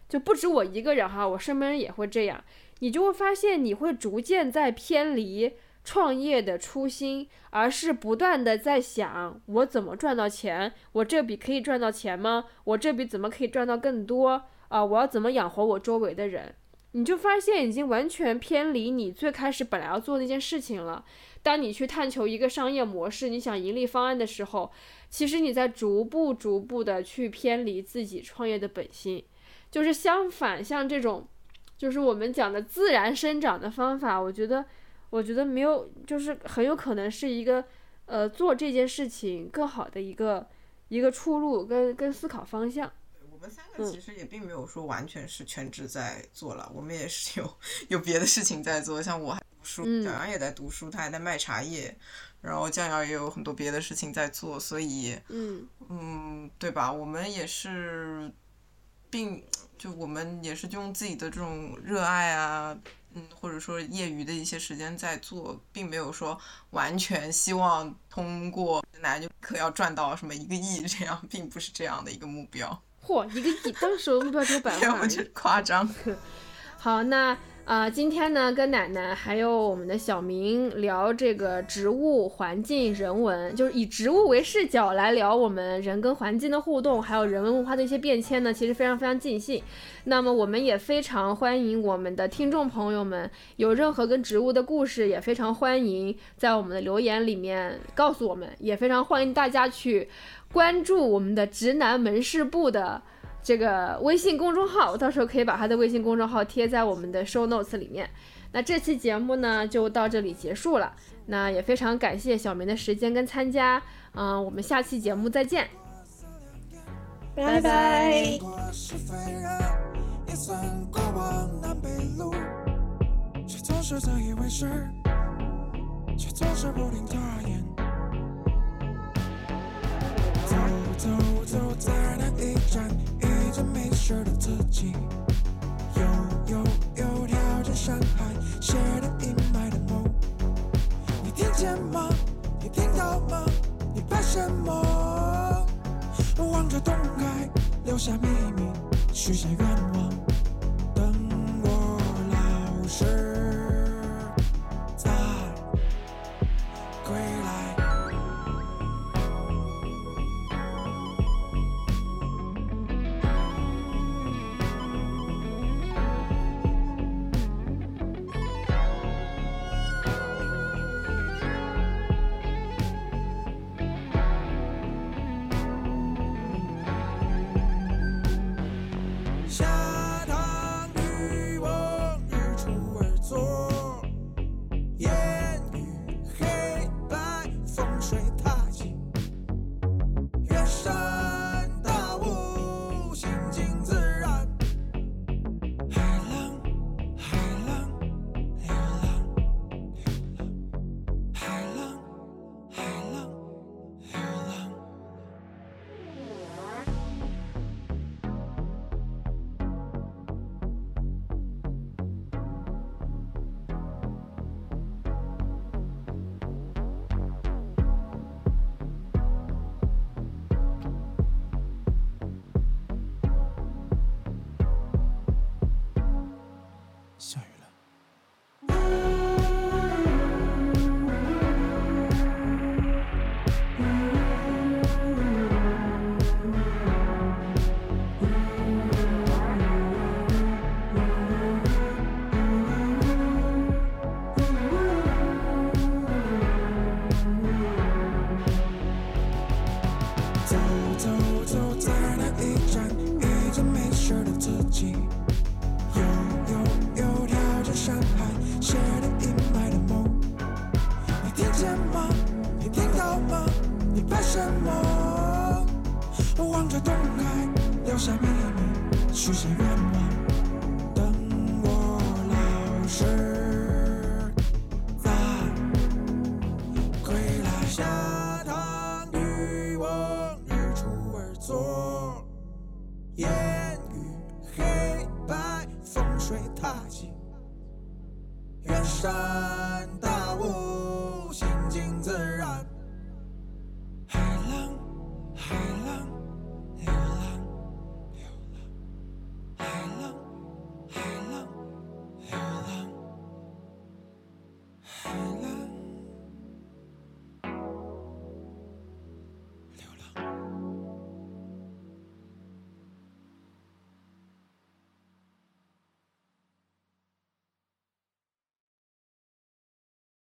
就不止我一个人哈，我身边人也会这样，你就会发现你会逐渐在偏离创业的初心，而是不断的在想我怎么赚到钱，我这笔可以赚到钱吗？我这笔怎么可以赚到更多啊？我要怎么养活我周围的人？你就发现已经完全偏离你最开始本来要做那件事情了。当你去探求一个商业模式，你想盈利方案的时候，其实你在逐步逐步的去偏离自己创业的本心。就是相反，像这种，就是我们讲的自然生长的方法，我觉得，我觉得没有，就是很有可能是一个，呃，做这件事情更好的一个一个出路跟跟思考方向。我们三个其实也并没有说完全是全职在做了，我们也是有有别的事情在做。像我还读书，小杨也在读书，他还在卖茶叶，然后酱瑶也有很多别的事情在做，所以，嗯嗯，对吧？我们也是，并就我们也是用自己的这种热爱啊，嗯，或者说业余的一些时间在做，并没有说完全希望通过男就可要赚到什么一个亿这样，并不是这样的一个目标。嚯，一个亿，当时目标只有百万，我夸张。好，那啊，今天呢，跟奶奶还有我们的小明聊这个植物、环境、人文，就是以植物为视角来聊我们人跟环境的互动，还有人文文化的一些变迁呢，其实非常非常尽兴。那么我们也非常欢迎我们的听众朋友们，有任何跟植物的故事，也非常欢迎在我们的留言里面告诉我们，也非常欢迎大家去关注我们的直男门市部的。这个微信公众号，我到时候可以把他的微信公众号贴在我们的 show notes 里面。那这期节目呢，就到这里结束了。那也非常感谢小明的时间跟参加，嗯，我们下期节目再见，拜拜。走留下秘密，许下愿望，